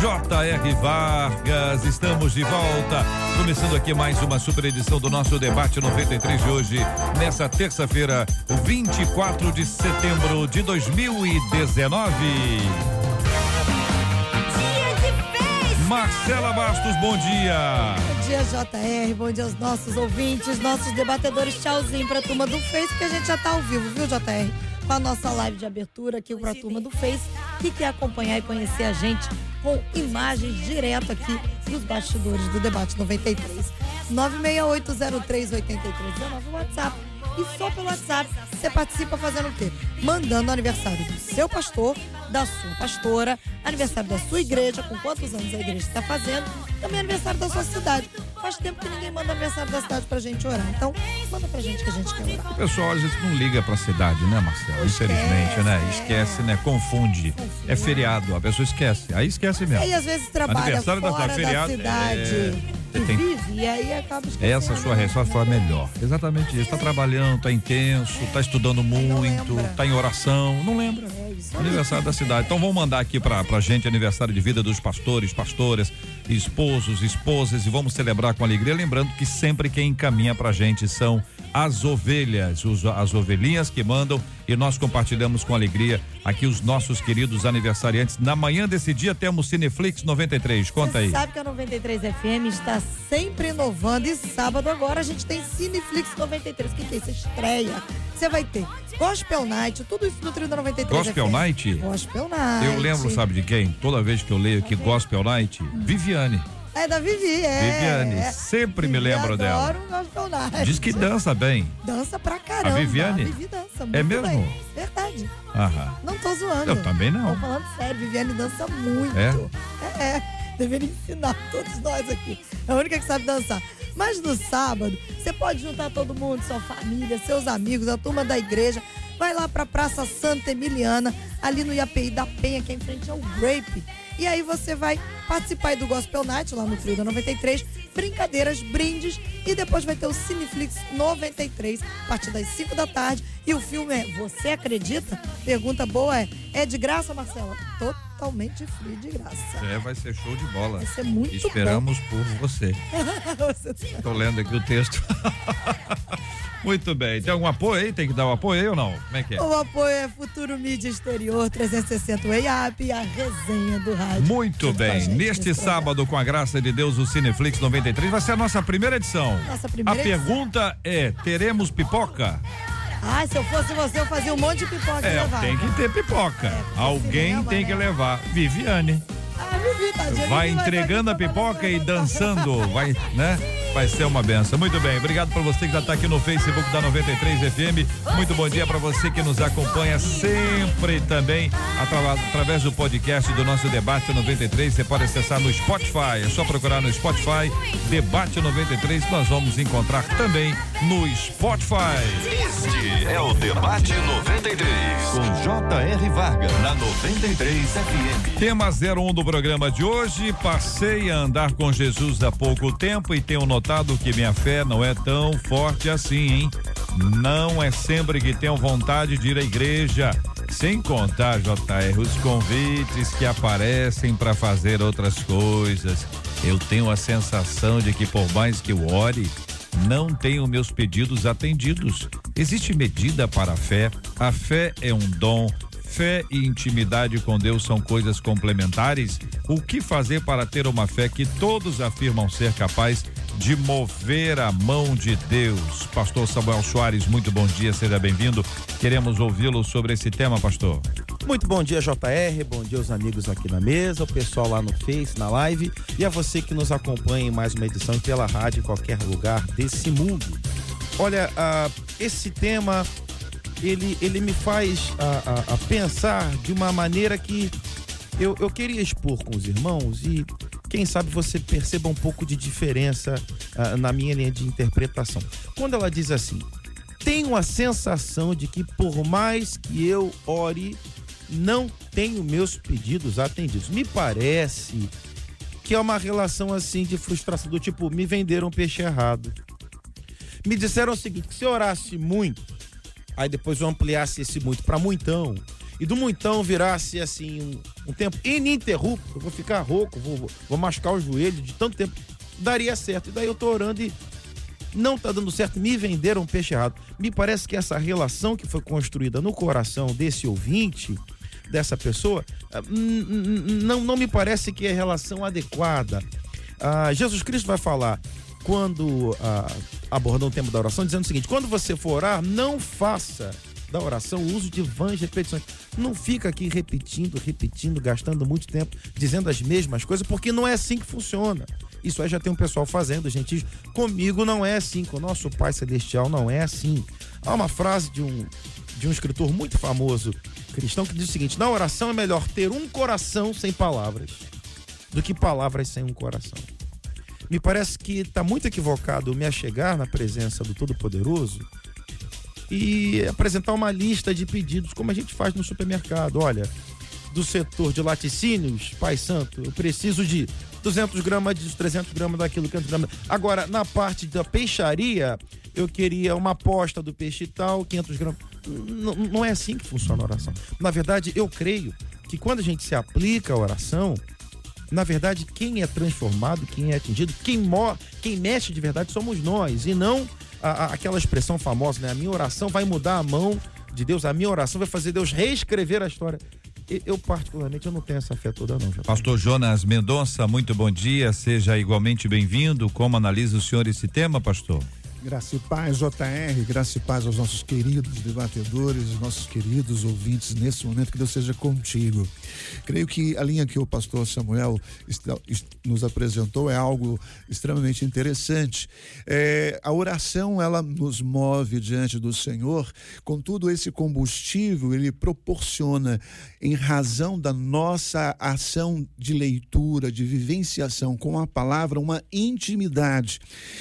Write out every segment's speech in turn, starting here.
J.R. Vargas. Estamos de volta. Começando aqui mais uma super edição do nosso debate 93 de hoje, nessa terça-feira, 24 de setembro de 2019. Marcela Bastos, bom dia. Bom dia, JR. Bom dia aos nossos ouvintes, nossos debatedores. Tchauzinho pra turma do Face, que a gente já tá ao vivo, viu, JR? Com a nossa live de abertura aqui pra turma do Face, que quer acompanhar e conhecer a gente com imagens direto aqui dos bastidores do Debate 93. 968038319 o WhatsApp. E só pelo WhatsApp você participa fazendo o quê? Mandando o aniversário do seu pastor, da sua pastora, aniversário da sua igreja, com quantos anos a igreja está fazendo, também aniversário da sua cidade. Faz tempo que ninguém manda aniversário da cidade pra gente orar. Então, manda pra gente que a gente quer orar. O pessoal às vezes não liga pra cidade, né, Marcelo? Infelizmente, né? é. Esquece, né? Confunde. É feriado, a pessoa esquece. Aí esquece mesmo. E às vezes trabalha Aniversário da- fora da da, feriado, cidade é, tem- vive, e aí acaba. Essa sua resposta foi a melhor. Exatamente isso. Tá trabalhando, tá intenso, tá estudando muito, lembra. tá em oração. Não lembra. É. Aniversário da cidade. Então vamos mandar aqui pra, pra gente aniversário de vida dos pastores, pastoras, esposos, esposas e vamos celebrar com alegria. Lembrando que sempre quem encaminha pra gente são as ovelhas, as ovelhinhas que mandam e nós compartilhamos com alegria aqui os nossos queridos aniversariantes. Na manhã desse dia temos Cineflix 93. Conta Você aí. sabe que a 93 FM está sempre inovando e sábado agora a gente tem Cineflix 93. O que, que é isso? Estreia. Você vai ter Gospel Night, tudo isso no trio da 93 Gospel FM. Night? Gospel Night. Eu lembro, sabe de quem? Toda vez que eu leio aqui Gospel Night, Viviane. É da Vivi, é. Viviane, é. sempre me Vivi lembro dela. adora o Gospel Night. Diz que dança bem. Dança pra caramba. A Viviane? Vivi dança muito É mesmo? bem. Verdade. Aham. Não tô zoando. Eu também não. Tô falando sério, Viviane dança muito. É? É, é. Deveria ensinar todos nós aqui. É a única que sabe dançar. Mas no sábado, você pode juntar todo mundo, sua família, seus amigos, a turma da igreja. Vai lá pra Praça Santa Emiliana, ali no IAPI da Penha, que é em frente ao Grape. E aí você vai participar do Gospel Night, lá no Trio da 93, brincadeiras, brindes, e depois vai ter o Cineflix 93, a partir das 5 da tarde. E o filme é Você Acredita? Pergunta boa é, é de graça, Marcela? Totalmente free de graça. É, vai ser show de bola. Vai ser muito Esperamos por você. Tô lendo aqui o texto. Muito bem. Tem algum apoio aí? Tem que dar o apoio aí ou não? Como é que é? O apoio é Futuro Mídia Exterior 360 EIAP e a resenha do rádio. Muito bem. Neste sábado, com a graça de Deus, o Cineflix 93 vai ser a nossa primeira edição. Nossa primeira a pergunta é: teremos pipoca? Ai, se eu fosse você, eu fazia um monte de pipoca É, levava. tem que ter pipoca. porque Alguém cinema, tem que né? levar. Viviane. Ah, Vivi, tadinha, Vai entregando a fazer pipoca e dançando. Vai, né? Vai ser uma benção. Muito bem. Obrigado por você que já está aqui no Facebook da 93 FM. Muito bom dia para você que nos acompanha sempre também atra- através do podcast do nosso Debate 93. Você pode acessar no Spotify. É só procurar no Spotify Debate 93. Nós vamos encontrar também no Spotify. Este é o Debate 93 com J.R. Vargas na 93 FM. Tema 01 do programa de hoje. Passei a andar com Jesus há pouco tempo e tenho notado que minha fé não é tão forte assim, hein? Não é sempre que tenho vontade de ir à igreja. Sem contar, JR, os convites que aparecem para fazer outras coisas. Eu tenho a sensação de que, por mais que eu ore, não tenho meus pedidos atendidos. Existe medida para a fé? A fé é um dom. Fé e intimidade com Deus são coisas complementares. O que fazer para ter uma fé que todos afirmam ser capaz de mover a mão de Deus? Pastor Samuel Soares, muito bom dia, seja bem-vindo. Queremos ouvi-lo sobre esse tema, pastor. Muito bom dia, JR. Bom dia aos amigos aqui na mesa, o pessoal lá no Face, na live e a você que nos acompanha em mais uma edição pela rádio em qualquer lugar desse mundo. Olha, ah, esse tema ele, ele me faz ah, ah, ah, pensar de uma maneira que eu, eu queria expor com os irmãos e quem sabe você perceba um pouco de diferença uh, na minha linha de interpretação. Quando ela diz assim: tenho a sensação de que por mais que eu ore, não tenho meus pedidos atendidos. Me parece que é uma relação assim de frustração, do tipo, me venderam peixe errado. Me disseram o seguinte: que se eu orasse muito, aí depois eu ampliasse esse muito para muitão, e do muitão virasse assim um, um tempo ininterrupto, eu vou ficar rouco, vou, vou, machucar o joelho de tanto tempo, daria certo. E daí eu tô orando e não tá dando certo, me venderam um peixe errado. Me parece que essa relação que foi construída no coração desse ouvinte dessa pessoa, ah, não, não me parece que é relação adequada. Ah, Jesus Cristo vai falar quando ah, abordando o tema da oração, dizendo o seguinte: quando você for orar, não faça da oração o uso de vãs repetições. Não fica aqui repetindo, repetindo, gastando muito tempo dizendo as mesmas coisas, porque não é assim que funciona. Isso aí já tem um pessoal fazendo, gente. Comigo não é assim, com o nosso Pai Celestial não é assim. Há uma frase de um, de um escritor muito famoso cristão que diz o seguinte: na oração é melhor ter um coração sem palavras do que palavras sem um coração. Me parece que está muito equivocado me achegar na presença do Todo-Poderoso e apresentar uma lista de pedidos, como a gente faz no supermercado. Olha, do setor de laticínios, Pai Santo, eu preciso de 200 gramas disso, 300 gramas daquilo, 500 gramas. Agora, na parte da peixaria, eu queria uma aposta do peixe tal, 500 gramas. Não, é assim que funciona a oração. Na verdade, eu creio que quando a gente se aplica a oração, na verdade, quem é transformado, quem é atingido, quem, mo quem mexe de verdade somos nós, e não a, aquela expressão famosa, né? A minha oração vai mudar a mão de Deus, a minha oração vai fazer Deus reescrever a história. Eu, particularmente, eu não tenho essa fé toda, não. Pastor Jonas Mendonça, muito bom dia, seja igualmente bem-vindo. Como analisa o senhor esse tema, pastor? Graça e paz, JR, graça e paz aos nossos queridos debatedores, nossos queridos ouvintes nesse momento, que Deus seja contigo. Creio que a linha que o pastor Samuel nos apresentou é algo extremamente interessante. É, a oração, ela nos move diante do Senhor, contudo, esse combustível, ele proporciona, em razão da nossa ação de leitura, de vivenciação com a palavra, uma intimidade.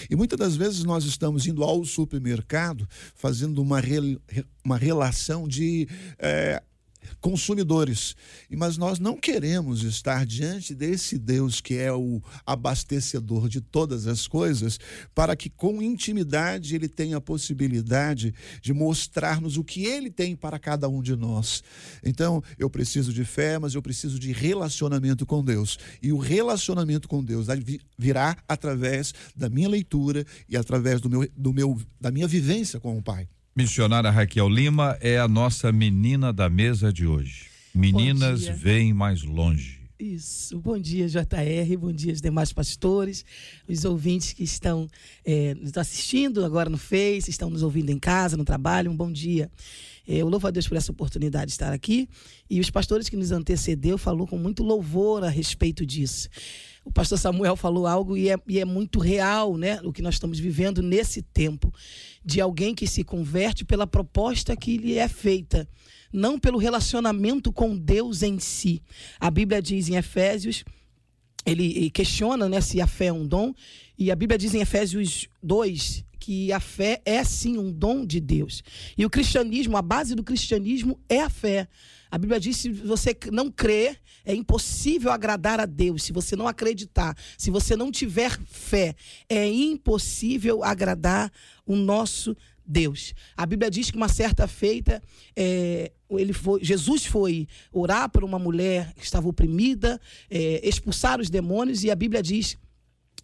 E muitas das vezes nós estamos estamos indo ao supermercado fazendo uma, re, uma relação de é, consumidores. Mas nós não queremos estar diante desse Deus que é o abastecedor de todas as coisas, para que com intimidade ele tenha a possibilidade de mostrar-nos o que ele tem para cada um de nós. Então, eu preciso de fé, mas eu preciso de relacionamento com Deus. E o relacionamento com Deus virá através da minha leitura e através do meu, do meu, da minha vivência com o Pai. Missionária Raquel Lima é a nossa menina da mesa de hoje. Meninas vêm mais longe. Isso. Bom dia, JR. Bom dia, os demais pastores, os ouvintes que estão é, nos assistindo agora no Face, estão nos ouvindo em casa, no trabalho. Um bom dia. É, eu louvo a Deus por essa oportunidade de estar aqui. E os pastores que nos antecedeu falou com muito louvor a respeito disso. O pastor Samuel falou algo e é, e é muito real, né? O que nós estamos vivendo nesse tempo de alguém que se converte pela proposta que lhe é feita, não pelo relacionamento com Deus em si. A Bíblia diz em Efésios, ele questiona né, se a fé é um dom, e a Bíblia diz em Efésios 2 que a fé é sim um dom de Deus. E o cristianismo, a base do cristianismo é a fé. A Bíblia diz: se você não crer, é impossível agradar a Deus. Se você não acreditar, se você não tiver fé, é impossível agradar o nosso Deus. A Bíblia diz que uma certa feita, é, ele foi, Jesus foi orar por uma mulher que estava oprimida, é, expulsar os demônios, e a Bíblia diz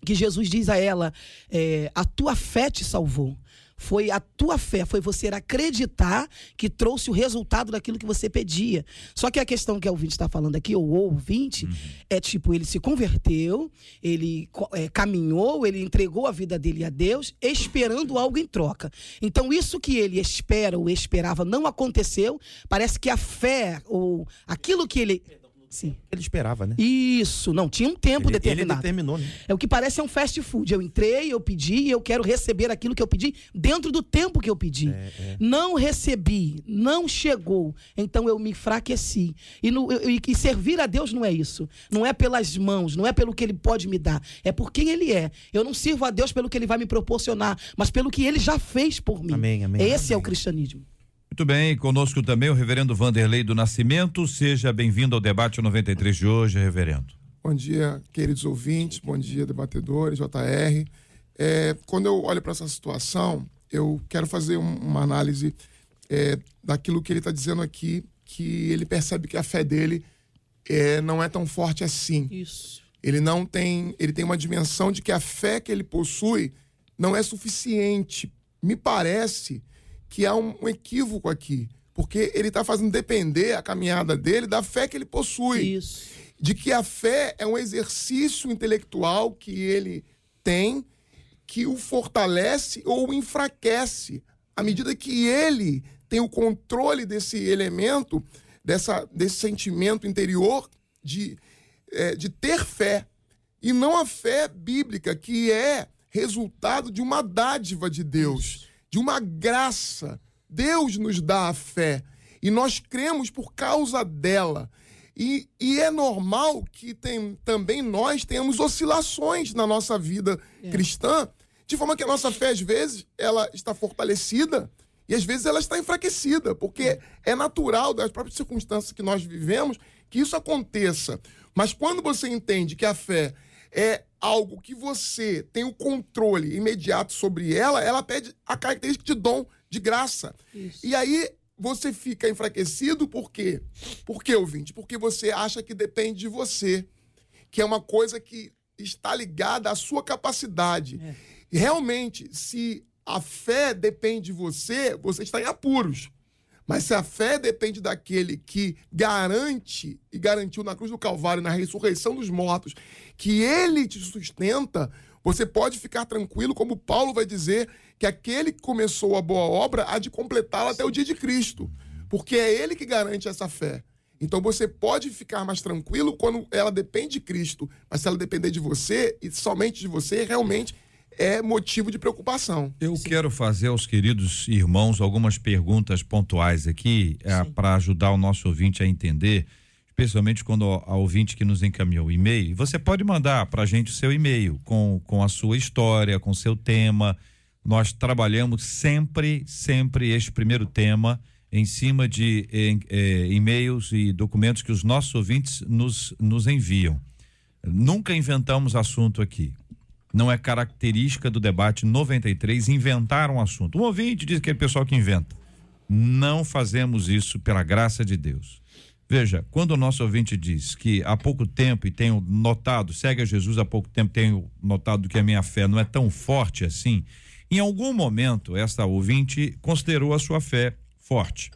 que Jesus diz a ela: é, A tua fé te salvou. Foi a tua fé, foi você acreditar que trouxe o resultado daquilo que você pedia. Só que a questão que o ouvinte está falando aqui, ou o ouvinte, uhum. é tipo, ele se converteu, ele é, caminhou, ele entregou a vida dele a Deus, esperando algo em troca. Então, isso que ele espera ou esperava não aconteceu, parece que a fé, ou aquilo que ele Sim. Ele esperava, né? Isso, não, tinha um tempo ele, determinado. Ele determinou, né? É o que parece é um fast food. Eu entrei, eu pedi e eu quero receber aquilo que eu pedi dentro do tempo que eu pedi. É, é. Não recebi, não chegou. Então eu me enfraqueci. E, no, e, e servir a Deus não é isso. Não é pelas mãos, não é pelo que Ele pode me dar. É por quem Ele é. Eu não sirvo a Deus pelo que Ele vai me proporcionar, mas pelo que Ele já fez por mim. Amém, amém. Esse é o Amém. cristianismo. Muito bem, conosco também o reverendo Vanderlei do Nascimento. Seja bem-vindo ao debate 93 de hoje, reverendo. Bom dia, queridos ouvintes, bom dia, debatedores, JR. É, quando eu olho para essa situação, eu quero fazer um- uma análise é, daquilo que ele está dizendo aqui, que ele percebe que a fé dele é, não é tão forte assim. Isso. Ele não tem, ele tem uma dimensão de que a fé que ele possui não é suficiente. Me parece que há um, um equívoco aqui, porque ele está fazendo depender a caminhada dele da fé que ele possui Isso. de que a fé é um exercício intelectual que ele tem que o fortalece ou o enfraquece à medida que ele tem o controle desse elemento, dessa, desse sentimento interior de, eh, de ter fé. E não a fé bíblica, que é resultado de uma dádiva de Deus, de uma graça. Deus nos dá a fé e nós cremos por causa dela. E, e é normal que tem, também nós tenhamos oscilações na nossa vida cristã, de forma que a nossa fé, às vezes, ela está fortalecida e às vezes ela está enfraquecida, porque é natural das próprias circunstâncias que nós vivemos que isso aconteça. Mas quando você entende que a fé é algo que você tem o controle imediato sobre ela, ela pede a característica de dom, de graça. E aí você fica enfraquecido por quê? Por quê, ouvinte? Porque você acha que depende de você, que é uma coisa que está ligada à sua capacidade. E realmente, se a fé depende de você, você está em apuros. Mas se a fé depende daquele que garante e garantiu na cruz do Calvário, na ressurreição dos mortos, que ele te sustenta, você pode ficar tranquilo, como Paulo vai dizer, que aquele que começou a boa obra há de completá-la até o dia de Cristo. Porque é ele que garante essa fé. Então você pode ficar mais tranquilo quando ela depende de Cristo, mas se ela depender de você e somente de você, realmente é motivo de preocupação. Eu quero fazer aos queridos irmãos algumas perguntas pontuais aqui para ajudar o nosso ouvinte a entender, especialmente quando a, ouvinte que nos encaminhou o e-mail. Você pode mandar para a gente o seu e-mail com, com a sua história, com o seu tema. Nós trabalhamos sempre, sempre este primeiro tema em cima de em, eh, e-mails e documentos que os nossos ouvintes nos, nos enviam. Nunca inventamos assunto aqui. Não é característica do debate 93 inventar um assunto. Um ouvinte diz que é o pessoal que inventa. Não fazemos isso pela graça de Deus. Veja, quando o nosso ouvinte diz que há pouco tempo, e tenho notado, segue a Jesus há pouco tempo, tenho notado que a minha fé não é tão forte assim, em algum momento, esta ouvinte considerou a sua fé forte.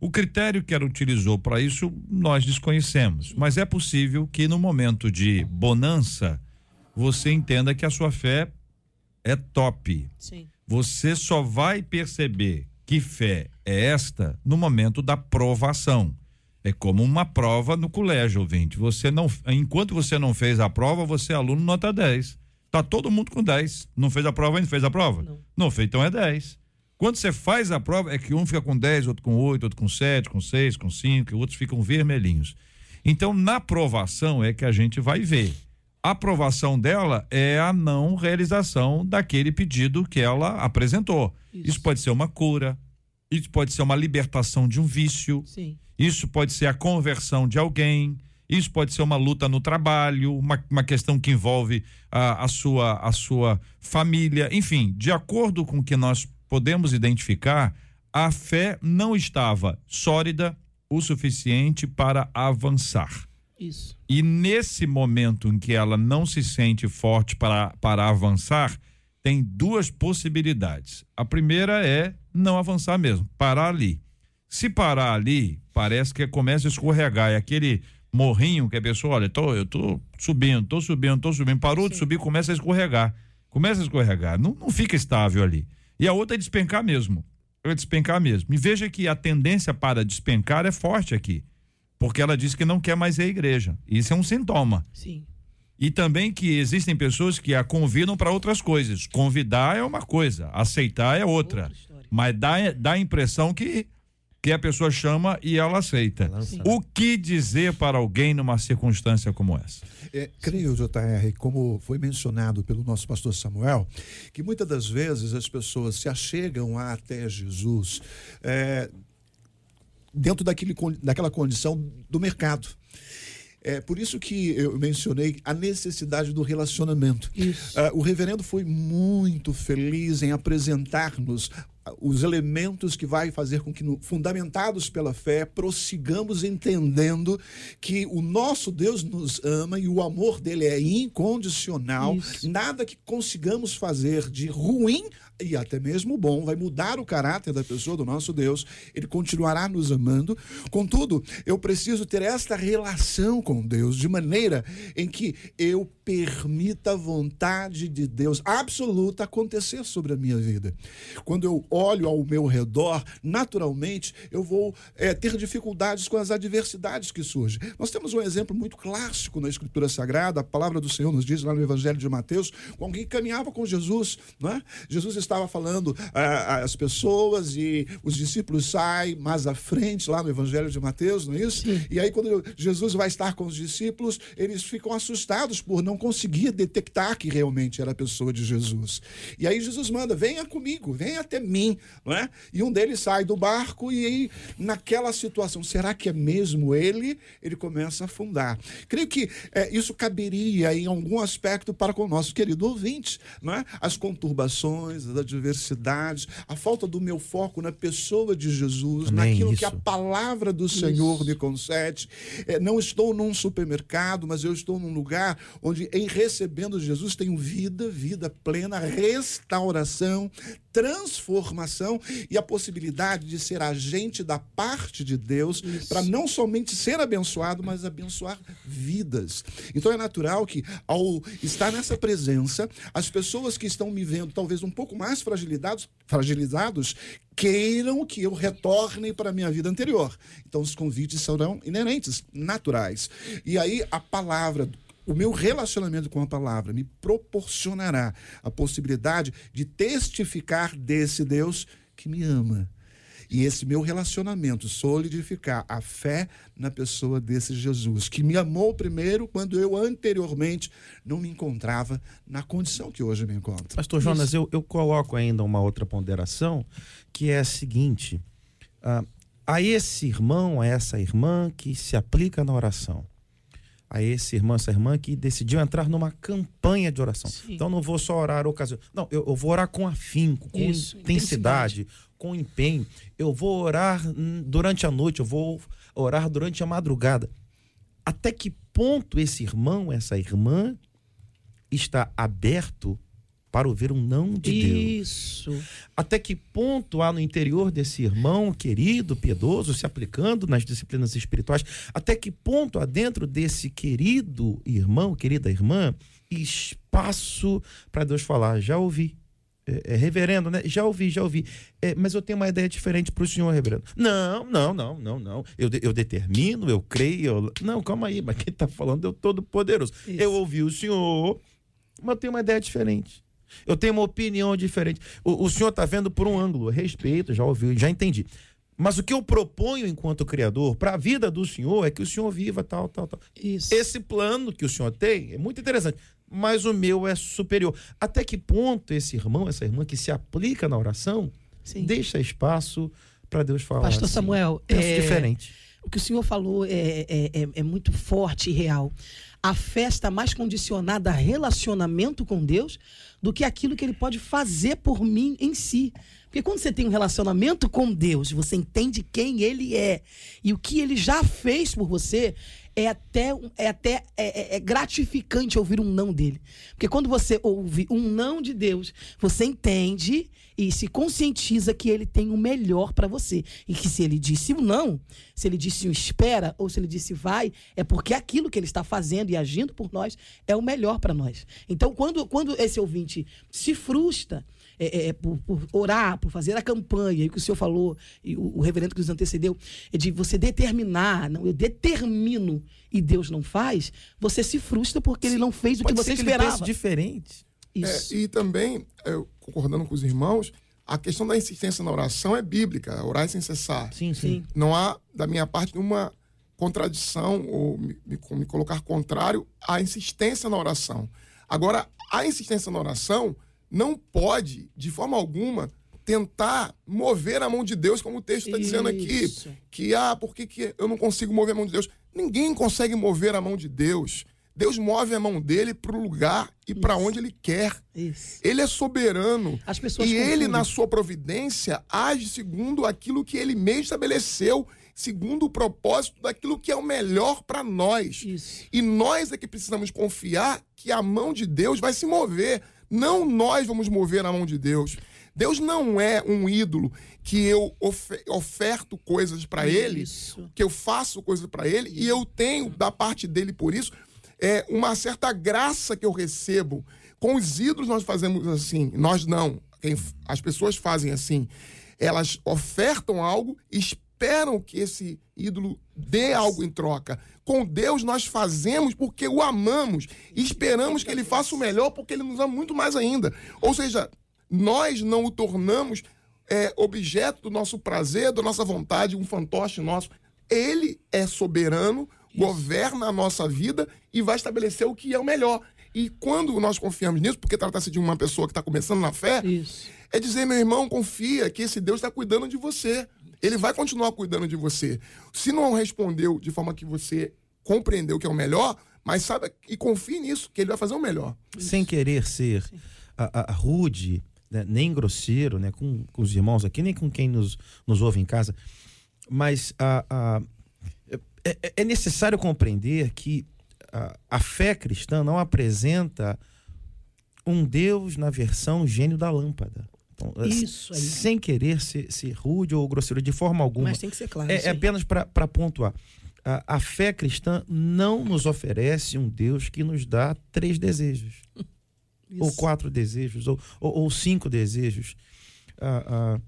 O critério que ela utilizou para isso nós desconhecemos, mas é possível que no momento de bonança você entenda que a sua fé é top. Sim. Você só vai perceber que fé é esta no momento da provação. É como uma prova no colégio, ouvinte. Você não, enquanto você não fez a prova, você é aluno nota 10. Tá todo mundo com 10. Não fez a prova ainda? Fez a prova? Não. Não fez, então é 10. Quando você faz a prova, é que um fica com 10, outro com 8, outro com 7, com 6, com 5, e outros ficam vermelhinhos. Então, na provação é que a gente vai ver. A aprovação dela é a não realização daquele pedido que ela apresentou. Isso, Isso. pode ser uma cura, isso pode ser uma libertação de um vício, Sim. isso pode ser a conversão de alguém, isso pode ser uma luta no trabalho, uma, uma questão que envolve a, a, sua, a sua família, enfim, de acordo com o que nós podemos identificar, a fé não estava sólida o suficiente para avançar. Isso. E nesse momento em que ela não se sente forte para, para avançar, tem duas possibilidades. A primeira é não avançar mesmo, parar ali. Se parar ali, parece que começa a escorregar. É aquele morrinho que a pessoa, olha, tô, eu tô subindo, tô subindo, tô subindo. Parou de subir, começa a escorregar. Começa a escorregar. Não, não fica estável ali. E a outra é despencar mesmo. É despencar mesmo. E veja que a tendência para despencar é forte aqui. Porque ela disse que não quer mais ir à igreja. Isso é um sintoma. Sim. E também que existem pessoas que a convidam para outras coisas. Convidar é uma coisa, aceitar é outra. Outra. Mas dá, dá a impressão que, que a pessoa chama e ela aceita. O que dizer para alguém numa circunstância como essa? É, creio, JR, como foi mencionado pelo nosso pastor Samuel, que muitas das vezes as pessoas se achegam até Jesus é, dentro daquele, daquela condição do mercado. É por isso que eu mencionei a necessidade do relacionamento. Ah, o reverendo foi muito feliz em apresentar-nos os elementos que vai fazer com que, fundamentados pela fé, prossigamos entendendo que o nosso Deus nos ama e o amor dele é incondicional. Isso. Nada que consigamos fazer de ruim e até mesmo bom vai mudar o caráter da pessoa do nosso Deus. Ele continuará nos amando. Contudo, eu preciso ter esta relação com Deus de maneira em que eu permita a vontade de Deus absoluta acontecer sobre a minha vida. Quando eu olho ao meu redor, naturalmente eu vou eh, ter dificuldades com as adversidades que surgem. Nós temos um exemplo muito clássico na Escritura Sagrada, a palavra do Senhor nos diz lá no Evangelho de Mateus, com alguém que caminhava com Jesus, não é? Jesus estava falando ah, às pessoas e os discípulos saem mais à frente lá no Evangelho de Mateus, não é isso? E aí quando Jesus vai estar com os discípulos, eles ficam assustados por não conseguir detectar que realmente era a pessoa de Jesus. E aí Jesus manda: "Venha comigo, venha até mim", não é? E um deles sai do barco e aí naquela situação, será que é mesmo ele? Ele começa a afundar. Creio que eh, isso caberia em algum aspecto para com o nosso querido ouvinte, não é? As conturbações, as adversidades, a falta do meu foco na pessoa de Jesus, Amém, naquilo que a isso. palavra do Senhor me concede. Eh, não estou num supermercado, mas eu estou num lugar onde, em recebendo Jesus, tenho vida, vida plena, restauração, transformação e a possibilidade de ser agente da parte de Deus para não somente ser abençoado, mas abençoar vidas. Então é natural que, ao estar nessa presença, as pessoas que estão me vendo talvez um pouco mais fragilizados, fragilizados queiram que eu retorne para a minha vida anterior. Então os convites serão inerentes, naturais. E aí a palavra o meu relacionamento com a palavra me proporcionará a possibilidade de testificar desse Deus que me ama. E esse meu relacionamento solidificar a fé na pessoa desse Jesus, que me amou primeiro quando eu anteriormente não me encontrava na condição que hoje me encontro. Pastor Jonas, eu, eu coloco ainda uma outra ponderação, que é a seguinte: ah, a esse irmão, a essa irmã que se aplica na oração, a esse irmão, essa irmã que decidiu entrar numa campanha de oração. Sim. Então não vou só orar ocasião. Não, eu, eu vou orar com afinco, com Isso, intensidade, com empenho. Eu vou orar durante a noite, eu vou orar durante a madrugada. Até que ponto esse irmão, essa irmã está aberto para ouvir um não de Deus? Isso. Até que ponto há no interior desse irmão querido, piedoso, se aplicando nas disciplinas espirituais? Até que ponto há dentro desse querido irmão, querida irmã, espaço para Deus falar? Já ouvi. É, é, reverendo, né? Já ouvi, já ouvi. É, mas eu tenho uma ideia diferente para o senhor, reverendo. Não, não, não, não, não. Eu, eu determino, eu creio. eu- Não, calma aí, mas quem está falando é o Todo-Poderoso. Isso. Eu ouvi o senhor, mas eu tenho uma ideia diferente. Eu tenho uma opinião diferente. O, o senhor está vendo por um ângulo, respeito, já ouvi, já entendi. Mas o que eu proponho enquanto criador para a vida do senhor é que o senhor viva tal, tal, tal. Isso. Esse plano que o senhor tem é muito interessante, mas o meu é superior. Até que ponto esse irmão, essa irmã que se aplica na oração, Sim. deixa espaço para Deus falar? Pastor assim? Samuel, é, diferente. O que o senhor falou é, é, é, é muito forte e real. A fé está mais condicionada a relacionamento com Deus do que aquilo que ele pode fazer por mim em si. Porque quando você tem um relacionamento com Deus, você entende quem ele é e o que ele já fez por você, é até, é até é, é- é gratificante ouvir um não dele. Porque quando você ouve um não de Deus, você entende e se conscientiza que ele tem o melhor para você. E que se ele disse um não, se ele disse um espera, ou se ele disse vai, é porque aquilo que ele está fazendo e agindo por nós é o melhor para nós. Então, quando, quando esse ouvinte se frustra, é, é, por, por orar, por fazer a campanha, e o que o senhor falou, e o, o reverendo que nos antecedeu, é de você determinar, não, eu determino e Deus não faz, você se frustra porque ele não fez o que você ser que ele esperava. pense diferente. Isso. É, e também, eu, concordando com os irmãos, a questão da insistência na oração é bíblica, orar sem cessar. Sim, Sim. Não há, da minha parte, nenhuma contradição ou me, me- me colocar contrário à insistência na oração. Agora, a insistência na oração não pode, de forma alguma, tentar mover a mão de Deus, como o texto está dizendo aqui. Que, ah, por que, que eu não consigo mover a mão de Deus? Ninguém consegue mover a mão de Deus. Deus move a mão dele para o lugar e para onde ele quer. Isso. Ele é soberano. As pessoas e ele, confundem. na sua providência, age segundo aquilo que ele mesmo estabeleceu, segundo o propósito daquilo que é o melhor para nós. Isso. E nós é que precisamos confiar que a mão de Deus vai se mover. Não nós vamos mover a mão de Deus. Deus não é um ídolo que eu ofe- oferto coisas para ele, que eu faço coisas para ele e eu tenho da parte dele por isso é uma certa graça que eu recebo. Com os ídolos nós fazemos assim, nós não. Quem- as pessoas fazem assim. Elas ofertam algo, esperam que esse ídolo dê algo em troca. Com Deus nós fazemos porque o amamos e esperamos que ele faça o melhor porque ele nos ama muito mais ainda. Ou seja, nós não o tornamos é, objeto do nosso prazer, da nossa vontade, um fantoche nosso. Ele é soberano, governa a nossa vida e vai estabelecer o que é o melhor. E quando nós confiamos nisso, porque trata-se de uma pessoa que está começando na fé, Isso. é dizer, meu irmão, confia que esse Deus está cuidando de você. Ele vai continuar cuidando de você. Se não respondeu de forma que você compreendeu que é o melhor, mas sabe e confie nisso, que ele vai fazer o melhor. sem querer ser a, a- a rude, né, nem grosseiro, né, com, com os irmãos aqui, nem com quem nos, nos ouve em casa, mas a, a- é, é- é necessário compreender que a, a fé cristã não apresenta um Deus na versão gênio da lâmpada. Então, Isso aí. sem querer ser, ser rude ou grosseiro de forma alguma. Mas tem que ser claro. É, é apenas para pontuar. A, a fé cristã não nos oferece um Deus que nos dá três desejos, ou Isso. quatro desejos, ou, ou, ou cinco desejos. Ah, ah,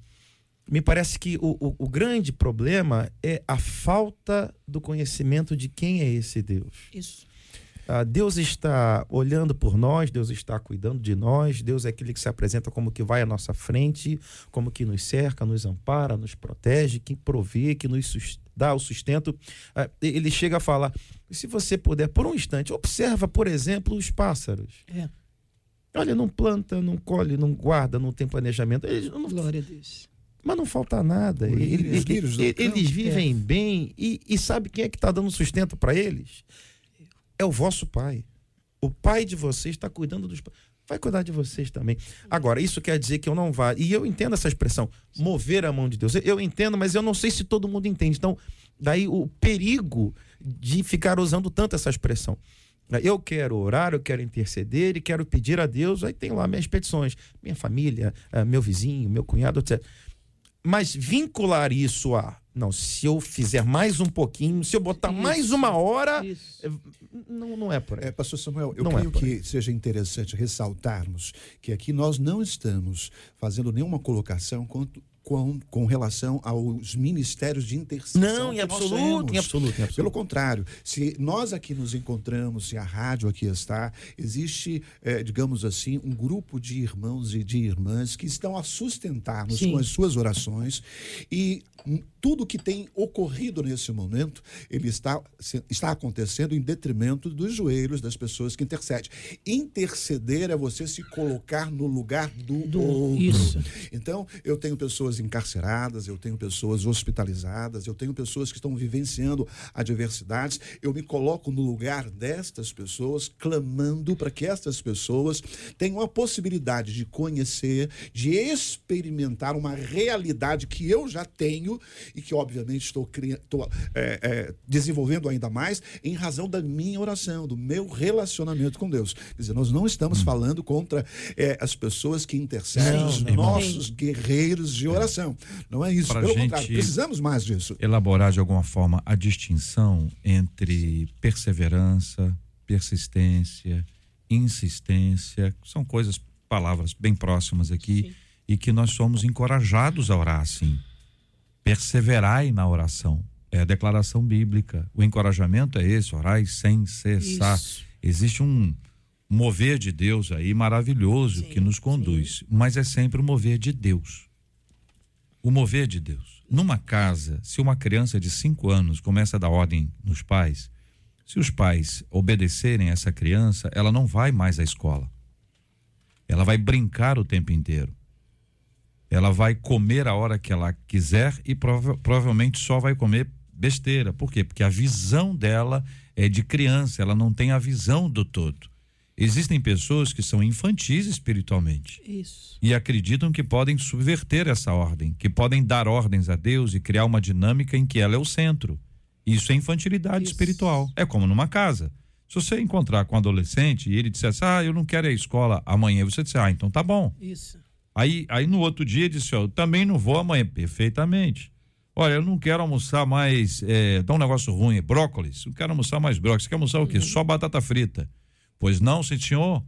me parece que o, o, o grande problema é a falta do conhecimento de quem é esse Deus. Isso. Ah, Deus está olhando por nós, Deus está cuidando de nós, Deus é aquele que se apresenta como que vai à nossa frente, como que nos cerca, nos ampara, nos protege, que provê, que nos dá o sustento. Ah, ele chega a falar: se você puder, por um instante, observa, por exemplo, os pássaros. É. Olha, não planta, não colhe, não guarda, não tem planejamento. Eles não- Glória a Deus. mas não falta nada. Os Ele- lírios- ele- os lírios do ele- campo. eles vivem bem e, e sabe quem é que está dando sustento para eles? É o vosso pai. O pai de vocês está cuidando dos. Vai cuidar de vocês também. Agora, isso quer dizer que eu não vá. E eu entendo essa expressão, mover a mão de Deus. Eu- entendo, mas eu não sei se todo mundo entende. Então, daí o perigo de ficar usando tanto essa expressão. Eu quero orar, eu quero interceder e quero pedir a Deus. Aí tem lá minhas petições, minha família, ah, meu vizinho, meu cunhado, etc. Mas vincular isso a, não, se eu fizer mais um pouquinho, se eu botar Isso. mais uma hora, Isso. eh, não, não é por aí. É, Pastor Samuel, eu Não é creio por que seja interessante ressaltarmos que aqui nós não estamos fazendo nenhuma colocação quanto, com, com relação aos ministérios de intercessão. Não, em absoluto, em absoluto, em absoluto. Pelo contrário, se nós aqui nos encontramos, se a rádio aqui está, existe, eh, digamos assim, um grupo de irmãos e de irmãs que estão a sustentar-nos com as suas orações e tudo que tem ocorrido nesse momento, ele está, está acontecendo em detrimento dos joelhos das pessoas que intercedem. Interceder é você se colocar no lugar do, Do- outro. isso. Então, eu tenho pessoas encarceradas, eu tenho pessoas hospitalizadas, eu tenho pessoas que estão vivenciando adversidades. Eu me coloco no lugar destas pessoas, clamando para que estas pessoas tenham a possibilidade de conhecer, de experimentar uma realidade que eu já tenho e que, obviamente, estou, é, é, desenvolvendo ainda mais em razão da minha oração, do meu relacionamento com Deus. Quer dizer, nós não estamos falando contra é, as pessoas que intercedem, os nossos guerreiros de oração. Não é isso. Pra Pelo gente- contrário, precisamos mais disso. elaborar de alguma forma a distinção entre perseverança, persistência, insistência, são coisas palavras bem próximas aqui e que nós somos encorajados a orar assim. Perseverai na oração. É a declaração bíblica. O encorajamento é esse, orai sem cessar. Isso. Existe um mover de Deus aí maravilhoso Sim, que nos conduz, mas é sempre o mover de Deus. O mover de Deus. Numa casa, se uma criança de cinco anos começa a dar ordem nos pais, se os pais obedecerem essa criança, ela não vai mais à escola. Ela vai brincar o tempo inteiro. Ela vai comer a hora que ela quiser e prova- provavelmente só vai comer besteira. Por quê? Porque a visão dela é de criança, ela não tem a visão do todo. Existem pessoas que são infantis espiritualmente Isso. e acreditam que podem subverter essa ordem, que podem dar ordens a Deus e criar uma dinâmica em que ela é o centro. Isso é infantilidade Isso. espiritual. É como numa casa. Se você encontrar com um adolescente e ele dissesse, ah, eu não quero ir à escola amanhã, você disse, ah, então tá bom. Isso. Aí, aí no outro dia disse, ó, eu também não vou amanhã, perfeitamente. Olha, eu não quero almoçar mais, é, dá um negócio ruim, brócolis, eu quero almoçar mais brócolis, você quer almoçar o quê? Só batata frita. Pois não, senhor.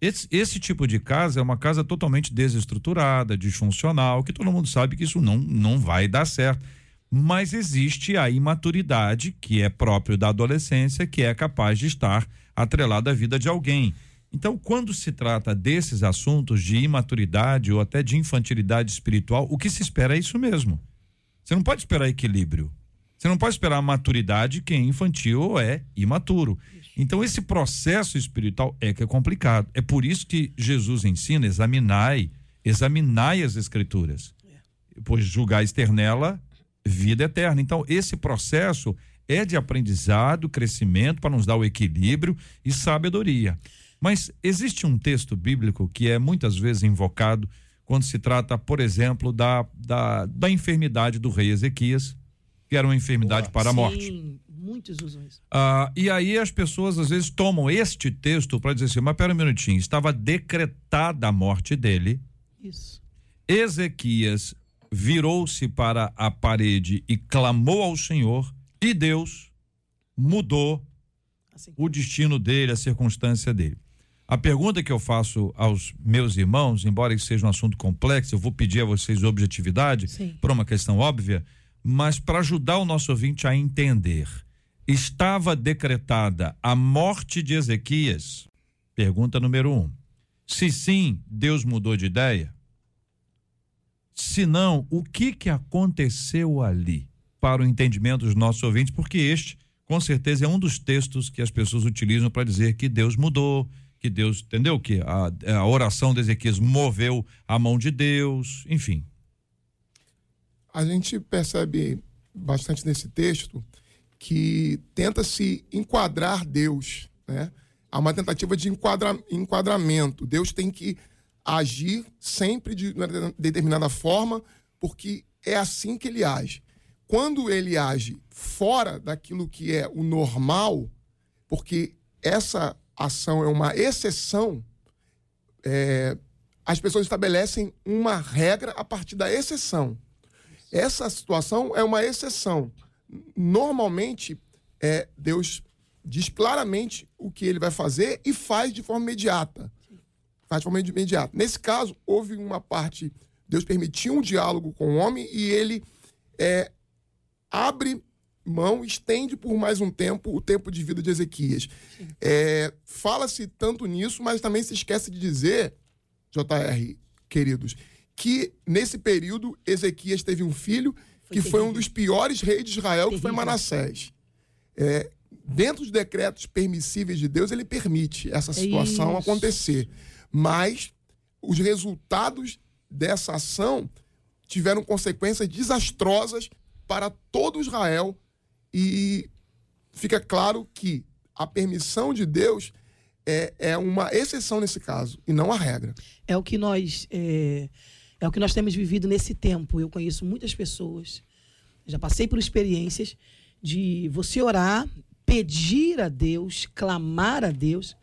Esse, esse tipo de casa é uma casa totalmente desestruturada, disfuncional, que todo mundo sabe que isso não, não vai dar certo. Mas existe a imaturidade, que é próprio da adolescência, que é capaz de estar atrelada à vida de alguém. Então, quando se trata desses assuntos de imaturidade ou até de infantilidade espiritual, o que se espera é isso mesmo. Você não pode esperar equilíbrio. Você não pode esperar maturidade quem é infantil ou é imaturo. Então, esse processo espiritual é que é complicado. É por isso que Jesus ensina: examinai, examinai as escrituras. Pois julgais ter nela vida eterna. Então, esse processo é de aprendizado, crescimento, para nos dar o equilíbrio e sabedoria. Mas existe um texto bíblico que é muitas vezes invocado quando se trata, por exemplo, da, da, da enfermidade do rei Ezequias, que era uma enfermidade para a morte. Muitos usam isso. Ah, e aí as pessoas às vezes tomam este texto para dizer assim, mas pera um minutinho, estava decretada a morte dele, Isso. Ezequias virou-se para a parede e clamou ao Senhor, e Deus mudou Assim. o destino dele, a circunstância dele. A pergunta que eu faço aos meus irmãos, embora isso seja um assunto complexo, eu vou pedir a vocês objetividade, por uma questão óbvia, mas para ajudar o nosso ouvinte a entender. Estava decretada a morte de Ezequias? Pergunta número um. Se sim, Deus mudou de ideia? Se não, o que que aconteceu ali para o entendimento dos nossos ouvintes? Porque este, com certeza, é um dos textos que as pessoas utilizam para dizer que Deus mudou, que Deus, entendeu? Que a, a oração de Ezequias moveu a mão de Deus, enfim. a gente percebe bastante nesse texto que tenta se enquadrar Deus, né? Há uma tentativa de enquadra, enquadramento. Deus tem que agir sempre de uma determinada forma, porque é assim que ele age. Quando ele age fora daquilo que é o normal, porque essa ação é uma exceção, é, as pessoas estabelecem uma regra a partir da exceção. Essa situação é uma exceção. Normalmente, é, Deus diz claramente o que ele vai fazer e faz de forma imediata. Faz de forma imediata. Nesse caso, houve uma parte, Deus permitiu um diálogo com o homem e ele é, abre mão, estende por mais um tempo o tempo de vida de Ezequias. É, Fala-se tanto nisso, mas também se esquece de dizer, JR, queridos, que nesse período Ezequias teve um filho Foi que foi um dos piores reis de Israel, que foi. Manassés. É, dentro dos decretos permissíveis de Deus, ele permite essa situação Isso. acontecer. Mas os resultados dessa ação tiveram consequências desastrosas para todo Israel e fica claro que a permissão de Deus é, é uma exceção nesse caso e não a regra. é o que nós é, é o que nós temos vivido nesse tempo. Eu conheço muitas pessoas, já passei por experiências de você orar, pedir a Deus, clamar a Deus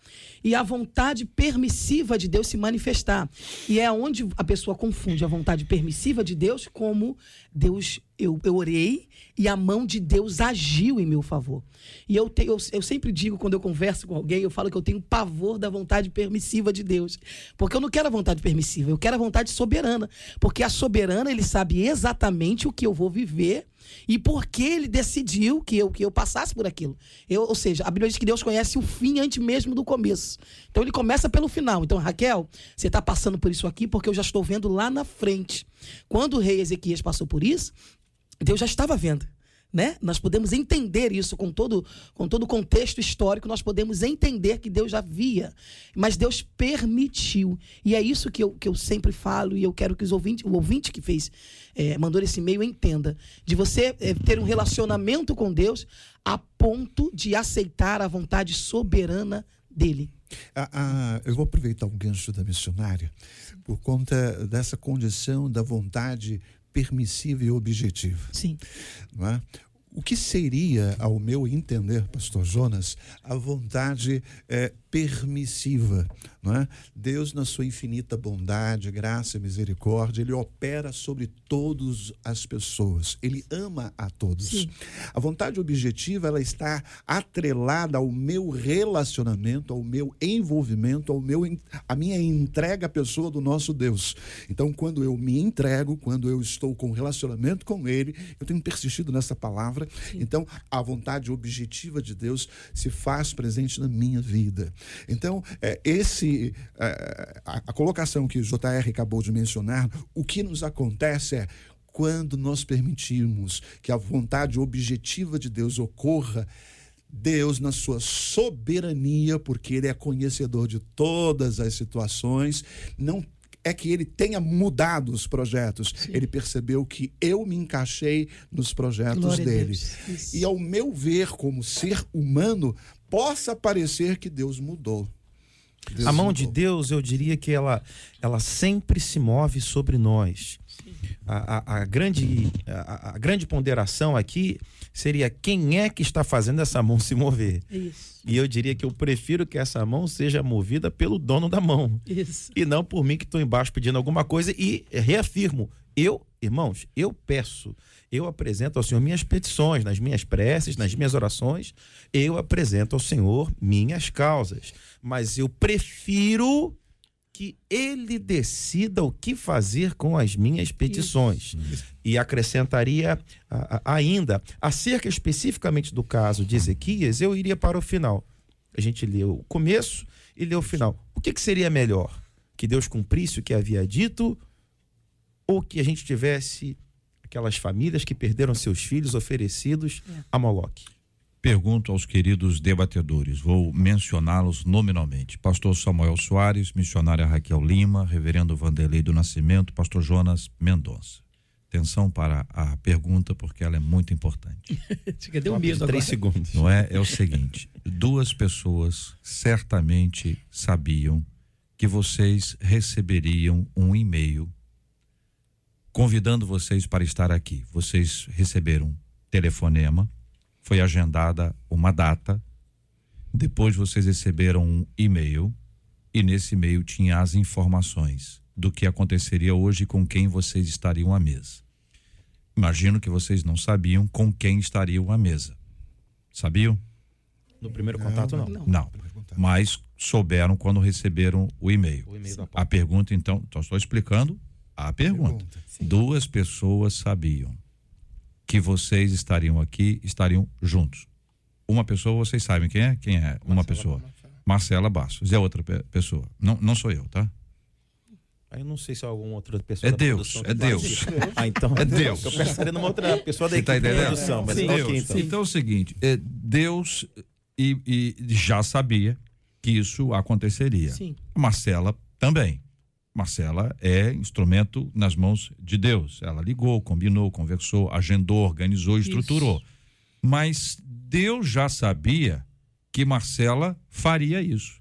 e a vontade permissiva de Deus se manifestar. E é onde a pessoa confunde a vontade permissiva de Deus como Deus eu, eu orei e a mão de Deus agiu em meu favor. E eu, tenho, eu, eu sempre digo, quando eu converso com alguém, eu falo que eu tenho pavor da vontade permissiva de Deus. Porque eu não quero a vontade permissiva, eu quero a vontade soberana. Porque a soberana, ele sabe exatamente o que eu vou viver e por que ele decidiu que eu, que eu passasse por aquilo. Eu, ou seja, a Bíblia diz que Deus conhece o fim antes mesmo do começo. Então ele começa pelo final. Então, Raquel, você está passando por isso aqui porque eu já estou vendo lá na frente. Quando o rei Ezequias passou por isso, Deus já estava vendo. Né? Nós podemos entender isso com todo com todo o contexto histórico, nós podemos entender que Deus já via, mas Deus permitiu. E é isso que eu, que eu sempre falo e eu quero que os ouvintes, o ouvinte que fez, é, mandou esse e-mail entenda, de você é, ter um relacionamento com Deus a ponto de aceitar a vontade soberana dele. Ah, ah, eu vou aproveitar um gancho da missionária por conta dessa condição da vontade permissiva e objetiva. Sim. Não é? O que seria, ao meu entender, pastor Jonas, a vontade é, permissiva? Não é? Deus, na sua infinita bondade, graça e misericórdia, ele opera sobre todas as pessoas. Ele ama a todos. Sim. A vontade objetiva, ela está atrelada ao meu relacionamento, ao meu envolvimento, ao meu, a minha entrega à pessoa do nosso Deus. Então, quando eu me entrego, quando eu estou com relacionamento com Ele, eu tenho persistido nessa palavra. Então, a vontade objetiva de Deus se faz presente na minha vida. Então, é, esse é, a, a colocação que o JR acabou de mencionar, o que nos acontece é quando nós permitirmos que a vontade objetiva de Deus ocorra, Deus, na sua soberania, porque Ele é conhecedor de todas as situações, não é que ele tenha mudado os projetos. Ele percebeu que eu me encaixei nos projetos Glória dele. E ao meu ver, como ser humano, possa parecer que Deus mudou. Deus A mão de mudou. Deus, eu diria que ela, ela sempre se move sobre nós. A, a- a grande, a, a grande ponderação aqui seria quem é que está fazendo essa mão se mover. Isso. E eu diria que eu prefiro que essa mão seja movida pelo dono da mão. Isso. E não por mim que estou embaixo pedindo alguma coisa. E reafirmo, eu, irmãos, eu peço, eu apresento ao Senhor minhas petições, nas minhas preces, nas minhas orações, eu apresento ao Senhor minhas causas. Mas eu prefiro que ele decida o que fazer com as minhas petições. E acrescentaria a- a- ainda, acerca especificamente do caso de Ezequias, eu iria para o final. A gente leu o começo e leu o final. O que, que seria melhor? Que Deus cumprisse o que havia dito ou que a gente tivesse aquelas famílias que perderam seus filhos oferecidos a Moloque? Pergunto aos queridos debatedores, vou mencioná-los nominalmente. Pastor Samuel Soares, missionária Raquel Lima, reverendo Vanderlei do Nascimento, pastor Jonas Mendonça. Atenção para a pergunta, porque ela é muito importante. Deu medo agora. Três segundos. Não é? É o seguinte: duas pessoas certamente sabiam que vocês receberiam um e-mail convidando vocês para estar aqui. Vocês receberam um telefonema, foi agendada uma data, depois vocês receberam um e-mail e nesse e-mail tinha as informações do que aconteceria hoje e com quem vocês estariam à mesa. Imagino que vocês não sabiam com quem estariam à mesa. Sabiam? No primeiro contato, não. Não. Não. Mas souberam quando receberam o e-mail. O e-mail da A pergunta, então, só estou explicando a pergunta. Duas pessoas sabiam que vocês estariam aqui, estariam juntos. Uma pessoa, vocês sabem quem é? Quem é? Uma pessoa. Marcela Bastos. E a outra pe- pessoa? Não, não sou eu, tá? Aí eu não sei se é alguma outra pessoa. É da Deus, é Deus. Ah, então. É Deus. Eu pensaria numa outra pessoa da Você tá equipe de entendendo? produção, mas Deus. então. Então é o seguinte, é, Deus e, e já sabia que isso aconteceria. Sim. Marcela também. Marcela é instrumento nas mãos de Deus. Ela ligou, combinou, conversou, agendou, organizou, estruturou. Mas Deus já sabia que Marcela faria isso.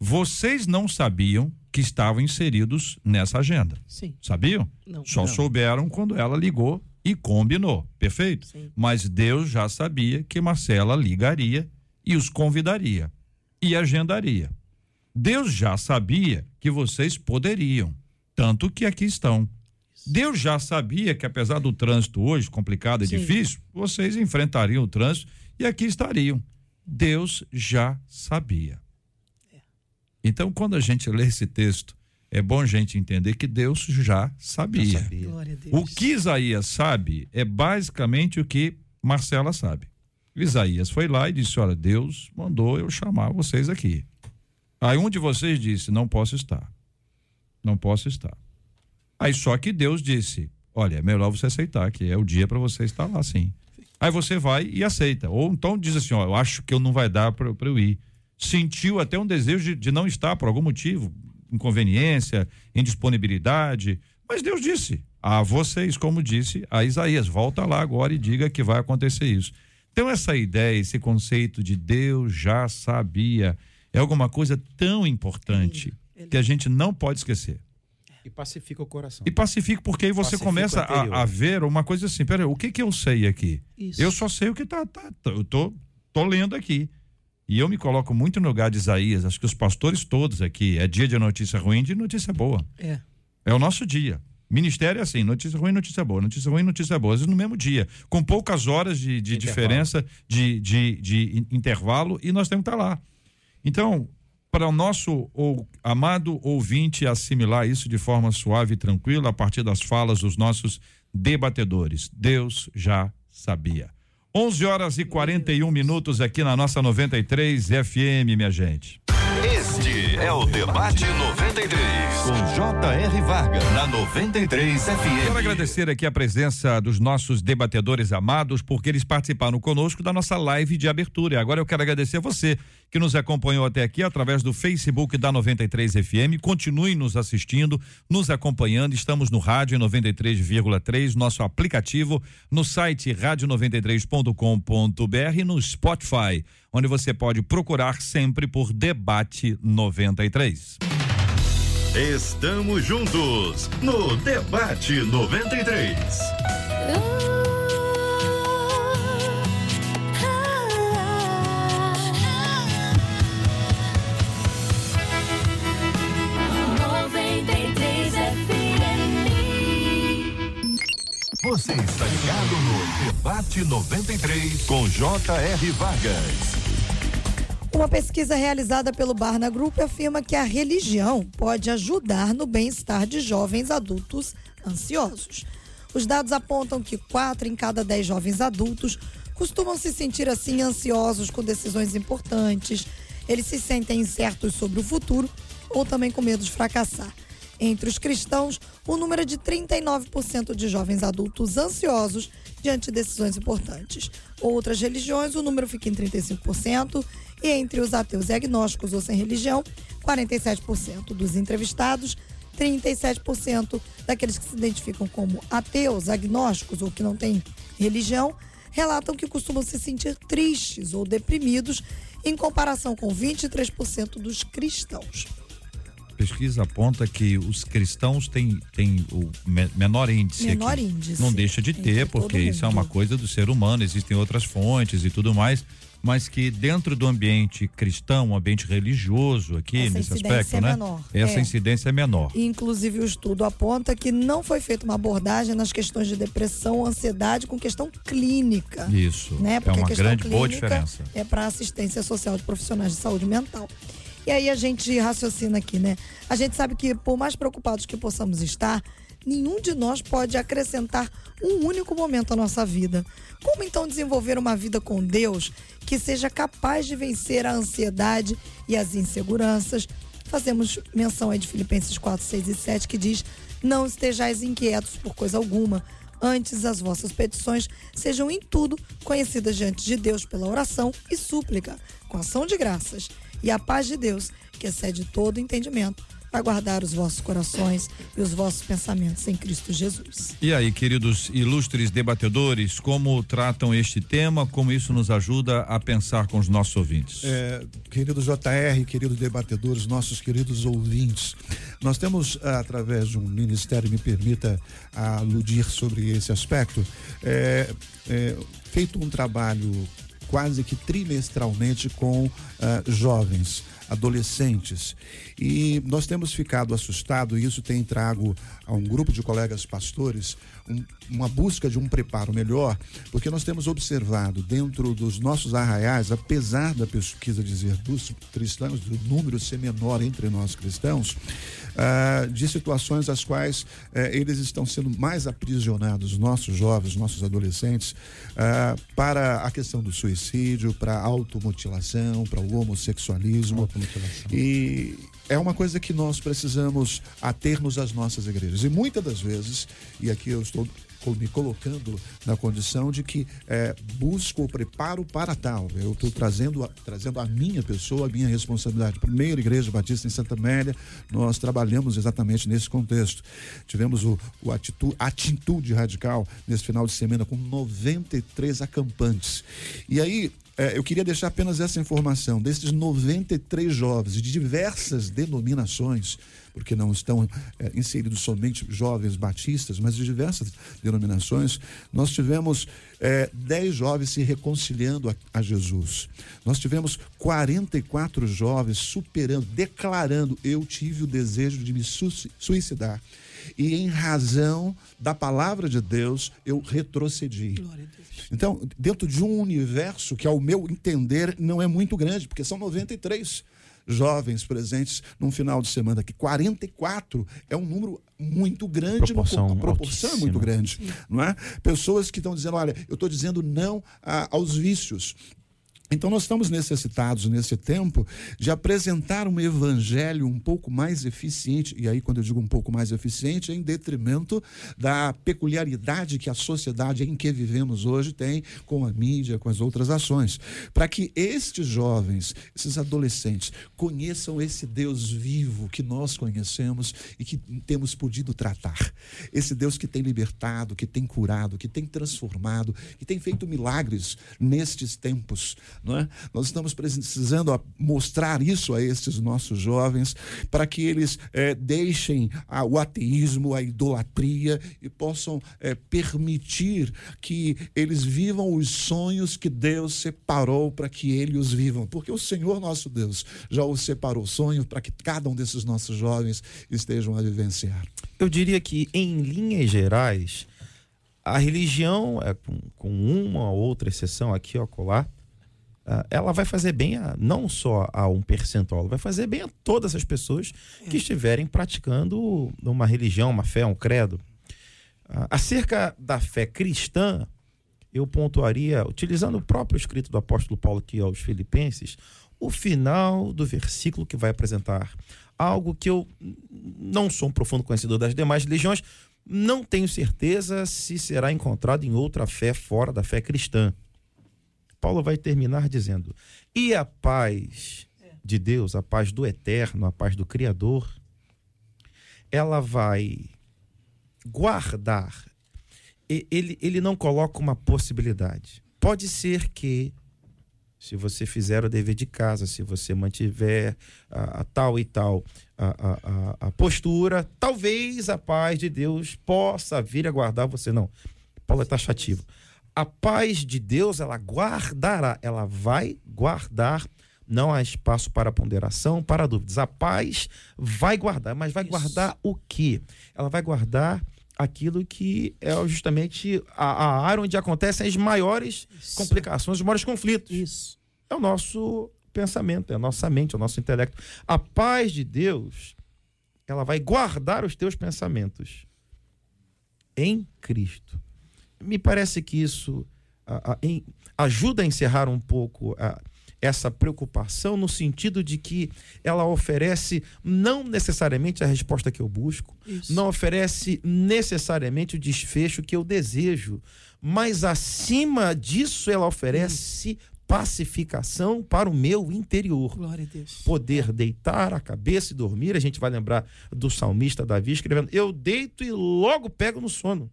Vocês não sabiam que estavam inseridos nessa agenda. Sim. Sabiam? Não. Só souberam quando ela ligou e combinou. Perfeito? Sim. Mas Deus já sabia que Marcela ligaria e os convidaria e agendaria. Deus já sabia que vocês poderiam, tanto que aqui estão. Deus já sabia que, apesar do trânsito hoje complicado e Sim. difícil, vocês enfrentariam o trânsito e aqui estariam. Deus já sabia. Então, quando a gente lê esse texto, é bom a gente entender que Deus já sabia. Já sabia. O que Isaías sabe é basicamente o que Marcela sabe. Isaías foi lá e disse: Olha, Deus mandou eu chamar vocês aqui. Aí um de vocês disse: Não posso estar. Não posso estar. Aí só que Deus disse: Olha, é melhor você aceitar, que é o dia para você estar lá sim. Aí você vai e aceita. Ou então diz assim: Ó, eu acho que eu não vai dar para eu ir. Sentiu até um desejo de, de não estar por algum motivo, inconveniência, indisponibilidade. Mas Deus disse a vocês, como disse a Isaías: volta lá agora e diga que vai acontecer isso. Então, essa ideia, esse conceito de Deus já sabia, é alguma coisa tão importante que a gente não pode esquecer. E pacifica o coração. E pacifica, porque aí você Pacifica começa a, a ver uma coisa assim: peraí, o que que eu sei aqui? Isso. Eu só sei o que tá, tá, tá- eu tô, tô lendo aqui. E eu me coloco muito no lugar de Isaías, acho que os pastores todos aqui, é dia de notícia ruim, de notícia boa. É. É o nosso dia. Ministério é assim, notícia ruim, notícia boa, notícia ruim, notícia boa, às vezes no mesmo dia, com poucas horas de, de diferença de, de, de in- intervalo e nós temos que estar lá. Então, para o nosso amado ouvinte assimilar isso de forma suave e tranquila, a partir das falas dos nossos debatedores, Deus já sabia. 11 horas e 41 minutos aqui na nossa 93 FM, minha gente. Este é o Debate 93, com J.R. Varga, na 93 Quero FM. agradecer aqui a presença dos nossos debatedores amados, porque eles participaram conosco da nossa live de abertura. Agora eu quero agradecer a você que nos acompanhou até aqui através do Facebook da 93 FM. Continue nos assistindo, nos acompanhando. Estamos no rádio em 93,3, nosso aplicativo, no site rádio93.com.br e no Spotify, onde você pode procurar sempre por Debate 93. Estamos juntos no Debate 93. Você está ligado no Debate 93 com J.R. Vargas. Uma pesquisa realizada pelo Barna Group afirma que a religião pode ajudar no bem-estar de jovens adultos ansiosos. Os dados apontam que quatro em cada dez jovens adultos costumam se sentir assim ansiosos com decisões importantes. Eles se sentem incertos sobre o futuro ou também com medo de fracassar. Entre os cristãos, o número é de 39% de jovens adultos ansiosos diante de decisões importantes. Outras religiões, o número fica em 35%, e entre os ateus e agnósticos ou sem religião, 47% dos entrevistados, 37% daqueles que se identificam como ateus, agnósticos ou que não têm religião, relatam que costumam se sentir tristes ou deprimidos, em comparação com 23% dos cristãos. Pesquisa aponta que os cristãos têm, têm o me- menor índice. Menor aqui. índice. Não deixa de ter, porque isso é uma coisa do ser humano, existem outras fontes e tudo mais. Mas que dentro do ambiente cristão, um ambiente religioso aqui, Essa nesse aspecto, é né? menor. Essa É. incidência é menor. Inclusive, o estudo aponta que não foi feita uma abordagem nas questões de depressão, ansiedade com questão clínica. Isso. né? é Porque a uma questão grande boa diferença. É para assistência social de profissionais de saúde mental. E aí a gente raciocina aqui, né? A gente sabe que, por mais preocupados que possamos estar, nenhum de nós pode acrescentar um único momento à nossa vida. Como então desenvolver uma vida com Deus que seja capaz de vencer a ansiedade e as inseguranças? Fazemos menção aí de Filipenses 4, 6 e 7 que diz: Não estejais inquietos por coisa alguma. Antes as vossas petições sejam em tudo conhecidas diante de Deus pela oração e súplica, com ação de graças. E a paz de Deus, que excede todo entendimento, vai guardar os vossos corações e os vossos pensamentos em Cristo Jesus. E aí, queridos ilustres debatedores, como tratam este tema, como isso nos ajuda a pensar com os nossos ouvintes? É, querido JR, queridos debatedores, nossos queridos ouvintes, nós temos, ah, através de um ministério, me permita aludir sobre esse aspecto, é, é, feito um trabalho quase que trimestralmente com ah, jovens. adolescentes. E nós temos ficado assustados, e isso tem trago a um grupo de colegas pastores um, uma busca de um preparo melhor, porque nós temos observado dentro dos nossos arraiais, apesar da pesquisa dizer dos cristãos, do número ser menor entre nós cristãos, ah, de situações as quais eh, eles estão sendo mais aprisionados, nossos jovens, nossos adolescentes, ah, para a questão do suicídio, para a automutilação, para o homossexualismo. E é uma coisa que nós precisamos atermos às nossas igrejas. E muitas das vezes, e aqui eu estou me colocando na condição de que é, busco o preparo para tal. Eu estou trazendo, trazendo a minha pessoa, a minha responsabilidade. Primeira Igreja Batista em Santa Amélia, nós trabalhamos exatamente nesse contexto. Tivemos o, o atitude, atitude radical nesse final de semana com 93 acampantes. E aí é, eu queria deixar apenas essa informação. Desses 93 jovens de diversas denominações, porque não estão é, inseridos somente jovens batistas, mas de diversas denominações, nós tivemos é, 10 jovens se reconciliando a, a Jesus. Nós tivemos 44 jovens superando, declarando: Eu tive o desejo de me suicidar e em razão da palavra de Deus eu retrocedi. Então, dentro de um universo que, ao meu entender, não é muito grande, porque são 93 jovens presentes num final de semana aqui. 44 é um número muito grande, proporção, proporção é muito grande, não é? Pessoas que estão dizendo, olha, eu estou dizendo não a, aos vícios. Então, nós estamos necessitados nesse tempo de apresentar um evangelho um pouco mais eficiente, e aí, quando eu digo um pouco mais eficiente, é em detrimento da peculiaridade que a sociedade em que vivemos hoje tem com a mídia, com as outras ações, para que estes jovens, esses adolescentes, conheçam esse Deus vivo que nós conhecemos e que temos podido tratar. Esse Deus que tem libertado, que tem curado, que tem transformado, que tem feito milagres nestes tempos não é? Nós estamos precisando mostrar isso a esses nossos jovens para que eles é, deixem a, o ateísmo, a idolatria e possam é, permitir que eles vivam os sonhos que Deus separou para que eles os vivam. Porque o Senhor nosso Deus já os separou sonho para que cada um desses nossos jovens estejam a vivenciar. Eu diria que, em linhas gerais, a religião, é, com, uma ou outra exceção aqui ou acolá, ela vai fazer bem a, não só a um percentual, vai fazer bem a todas as pessoas que estiverem praticando uma religião, uma fé, um credo. Uh, acerca da fé cristã, eu pontuaria, utilizando o próprio escrito do apóstolo Paulo aqui aos Filipenses, o final do versículo que vai apresentar algo que eu não sou um profundo conhecedor das demais religiões, não tenho certeza se será encontrado em outra fé fora da fé cristã. Paulo vai terminar dizendo: E a paz de Deus, a paz do eterno, a paz do Criador, ela vai guardar. Ele, ele não coloca uma possibilidade. Pode ser que, se você fizer o dever de casa, se você mantiver a, a tal e tal a, a, a, postura, talvez a paz de Deus possa vir a guardar você. Não. Paulo é taxativo a paz de Deus, ela guardará, ela vai guardar. Não há espaço para ponderação, para dúvidas. A paz vai guardar, mas vai Isso. guardar o quê? Ela vai guardar aquilo que é justamente a, a área onde acontecem as maiores Isso. complicações, os maiores conflitos. Isso. É o nosso pensamento, é a nossa mente, é o nosso intelecto. A paz de Deus, ela vai guardar os teus pensamentos em Cristo me parece que isso a, a, em, ajuda a encerrar um pouco a, essa preocupação no sentido de que ela oferece não necessariamente a resposta que eu busco, isso. não oferece necessariamente o desfecho que eu desejo, mas acima disso ela oferece pacificação para o meu interior. Glória a Deus. Poder deitar a cabeça e dormir. A gente vai lembrar do salmista Davi escrevendo: Eu deito e logo pego no sono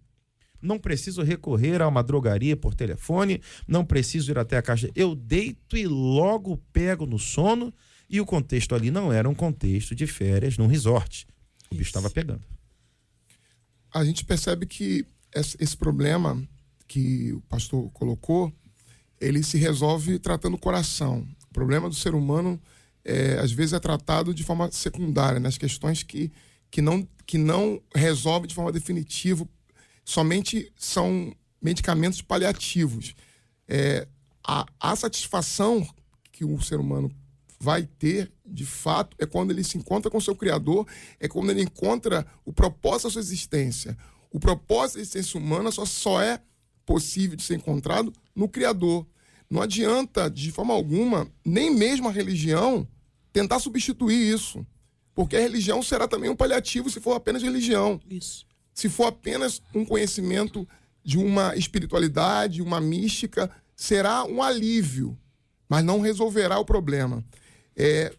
não preciso recorrer a uma drogaria por telefone, não preciso ir até a caixa. Eu deito e logo pego no sono. E o contexto ali não era um contexto de férias num resort. O bicho estava pegando. A gente percebe que esse problema que o pastor colocou, ele se resolve tratando o coração. O problema do ser humano é, às vezes é tratado de forma secundária, nas questões que, que, não, que não resolve de forma definitiva, somente são medicamentos paliativos. É, a, a satisfação que o ser humano vai ter, de fato, é quando ele se encontra com seu Criador, é quando ele encontra o propósito da sua existência. O propósito da existência humana só, só é possível de ser encontrado no Criador. Não adianta, de forma alguma, nem mesmo a religião, tentar substituir isso. Porque a religião será também um paliativo se for apenas religião. Isso. Se for apenas um conhecimento de uma espiritualidade, uma mística, será um alívio, mas não resolverá o problema. É,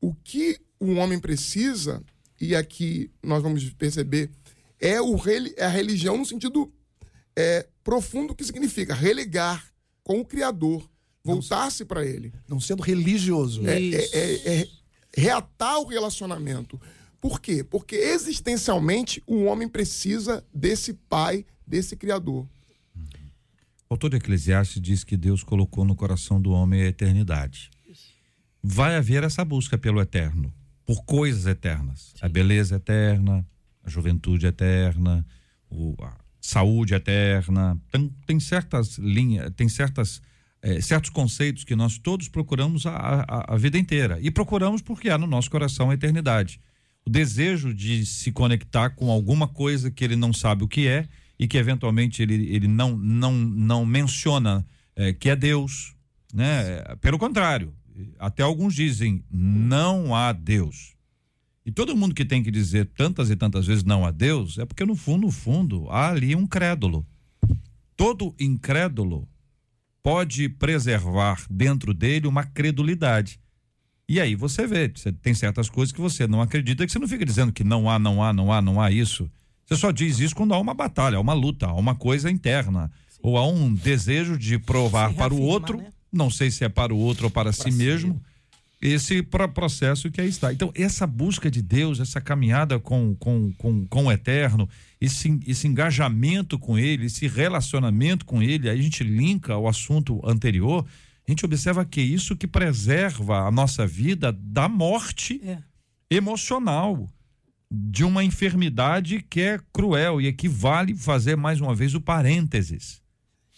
o que o homem precisa, e aqui nós vamos perceber, é, o, é a religião no sentido é, profundo que significa religar com o Criador, voltar-se para ele. Não sendo religioso. É, é, é, é, reatar o relacionamento. Por quê? Porque existencialmente o homem precisa desse pai, desse Criador. O autor de Eclesiastes diz que Deus colocou no coração do homem a eternidade. Vai haver essa busca pelo eterno, por coisas eternas. A beleza eterna, a juventude eterna, a saúde eterna. Tem, tem certas linhas, tem certas, é, certos conceitos que nós todos procuramos a, a, a vida inteira. E procuramos porque há no nosso coração a eternidade. O desejo de se conectar com alguma coisa que ele não sabe o que é e que eventualmente ele, ele não, não, não menciona é, que é Deus. Né? Pelo contrário, até alguns dizem não há Deus. E todo mundo que tem que dizer tantas e tantas vezes não a Deus é porque no fundo, no fundo, há ali um crédulo. Todo incrédulo pode preservar dentro dele uma credulidade. E aí você vê, você tem certas coisas que você não acredita, que você não fica dizendo que não há, não há, não há, não há isso. Você só diz isso quando há uma batalha, há uma luta, há uma coisa interna. Sim. Ou há um desejo de provar para o outro, né? não sei se é para o outro ou para, para si, si mesmo, esse processo que aí está. Então, essa busca de Deus, essa caminhada com, com, com, com o eterno, esse, esse engajamento com ele, esse relacionamento com ele, aí a gente linka ao assunto anterior, a gente observa que isso que preserva a nossa vida da morte é. emocional de uma enfermidade que é cruel e aqui vale fazer mais uma vez o parênteses.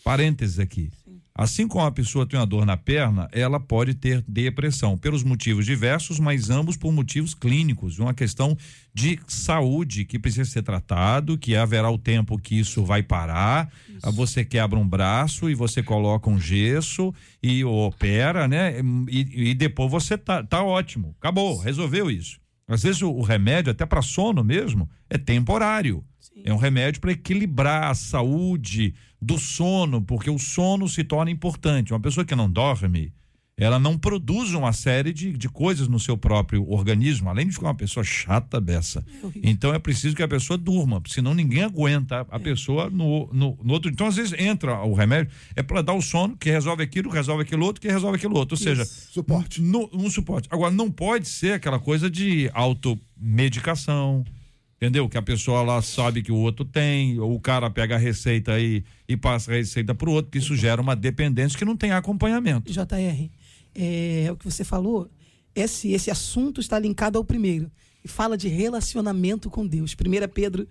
Parênteses aqui. Assim como a pessoa tem uma dor na perna, ela pode ter depressão, pelos motivos diversos, mas ambos por motivos clínicos, uma questão de saúde que precisa ser tratado, que haverá o tempo que isso vai parar. Isso. Você quebra um braço e você coloca um gesso e opera, né? E, e depois você tá, tá ótimo, acabou, resolveu isso. Às vezes o, o remédio, até para sono mesmo, é temporário. É um remédio para equilibrar a saúde do sono, porque o sono se torna importante. Uma pessoa que não dorme, ela não produz uma série de, de coisas no seu próprio organismo, além de ficar uma pessoa chata dessa. É então é preciso que a pessoa durma, senão ninguém aguenta a é. pessoa no, no, no, outro. Então, às vezes, entra o remédio, é para dar o sono, que resolve aquilo, resolve aquilo outro, que resolve aquilo outro. Ou seja, suporte. No, um suporte. Agora, não pode ser aquela coisa de automedicação. Entendeu? Que a pessoa lá sabe que o outro tem, ou o cara pega a receita aí e passa a receita para o outro, que isso gera uma dependência que não tem acompanhamento. JR, é, é o que você falou, esse, esse assunto está linkado ao primeiro e fala de relacionamento com Deus. 1 Pedro,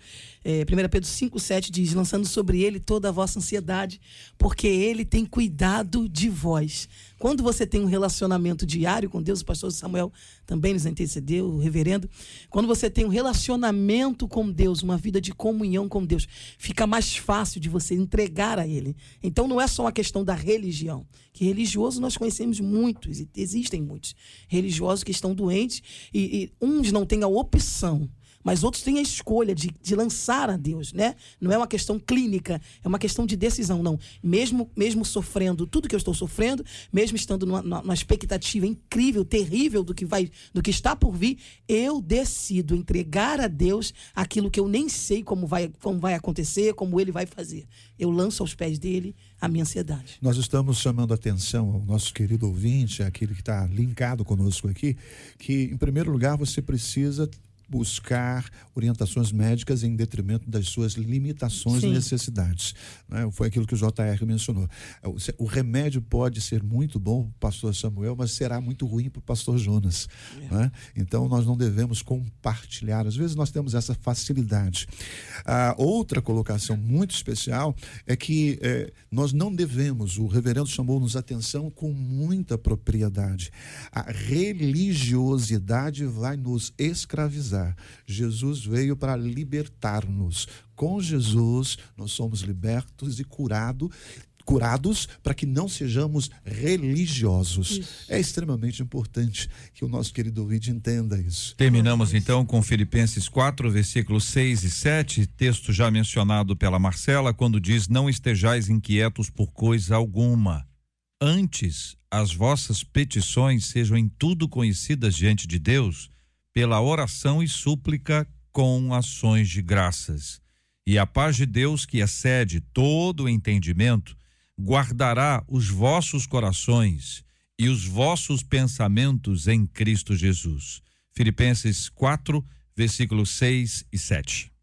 é, 1 Pedro 5,7 diz: lançando sobre ele toda a vossa ansiedade, porque ele tem cuidado de vós. Quando você tem um relacionamento diário com Deus, o pastor Samuel também nos antecedeu, o reverendo. Quando você tem um relacionamento com Deus, uma vida de comunhão com Deus, fica mais fácil de você entregar a Ele. Então não é só uma questão da religião. Que religioso nós conhecemos muitos, existem muitos religiosos que estão doentes e, e uns não têm a opção mas outros têm a escolha de, de lançar a Deus, né? Não é uma questão clínica, é uma questão de decisão, não. Mesmo, mesmo sofrendo tudo que eu estou sofrendo, mesmo estando numa, numa expectativa incrível, terrível do que vai, do que está por vir, eu decido entregar a Deus aquilo que eu nem sei como vai, como vai acontecer, como ele vai fazer. Eu lanço aos pés dele a minha ansiedade. Nós estamos chamando a atenção ao nosso querido ouvinte, aquele que está linkado conosco aqui, que em primeiro lugar você precisa buscar orientações médicas em detrimento das suas limitações Sim. e necessidades. né? Foi aquilo que o JR mencionou. O, se- o remédio pode ser muito bom para o pastor Samuel, mas será muito ruim para o pastor Jonas. né? Então nós não devemos compartilhar. Às vezes nós temos essa facilidade. A outra colocação muito especial é que eh, nós não devemos, o reverendo chamou-nos atenção com muita propriedade. A religiosidade vai nos escravizar. Jesus veio para libertar-nos. Com Jesus, nós somos libertos e curado, curados para que não sejamos religiosos. É extremamente importante que o nosso querido ouvinte entenda isso. Terminamos então com Filipenses 4, versículos 6 e 7, texto já mencionado pela Marcela, quando diz: Não estejais inquietos por coisa alguma. Antes, as vossas petições sejam em tudo conhecidas diante de Deus, pela oração e súplica com ações de graças. E a paz de Deus, que excede todo o entendimento, guardará os vossos corações e os vossos pensamentos em Cristo Jesus. Filipenses 4, versículos 6 e 7.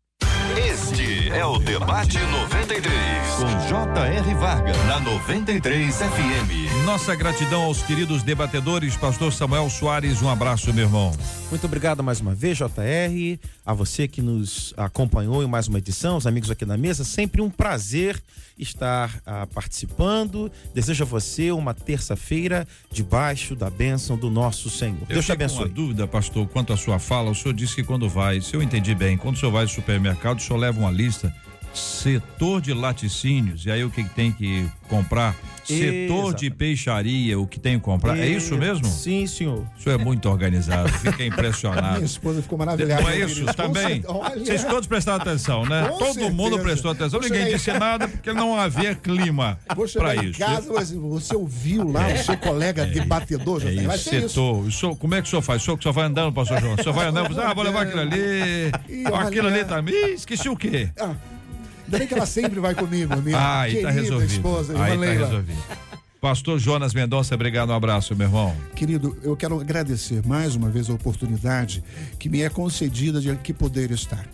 É o Debate 93, com J.R. Varga, na 93 FM. Nossa gratidão aos queridos debatedores, pastor Samuel Soares, um abraço, meu irmão. Muito obrigado mais uma vez, JR, a você que nos acompanhou em mais uma edição, os amigos aqui na mesa. Sempre um prazer estar ah, participando. Desejo a você uma terça-feira debaixo da bênção do nosso Senhor. Eu Deus te abençoe. uma dúvida, pastor, quanto à sua fala. O senhor disse que quando vai, se eu entendi bem, quando o senhor vai ao supermercado, o senhor leva uma lista, Massa setor de laticínios, e aí o que tem que comprar? Setor de peixaria, o que tem que comprar. É isso mesmo? Sim, senhor. O senhor é muito organizado, fiquei impressionado. minha esposa ficou maravilhada. Não é isso também? Vocês todos prestaram atenção, né? Com Todo mundo certeza. prestou atenção. Ninguém em disse nada porque não havia clima para isso. casa, você ouviu lá o seu colega debatedor, É José? Vai isso, ser isso. setor. O senhor- como é que o senhor faz? O senhor, que só vai andando, pastor João? O senhor vai andando, ah, vou levar aquilo ali. Aquilo ali também. Ih, esqueci o quê? Ah, ainda bem que ela sempre vai comigo, minha Ah, aí tá querida resolvido. esposa, Aí tá resolvido. Pastor Jonas Mendonça, obrigado, um abraço, meu irmão. Querido, eu quero agradecer mais uma vez a oportunidade que me é concedida de aqui poder estar.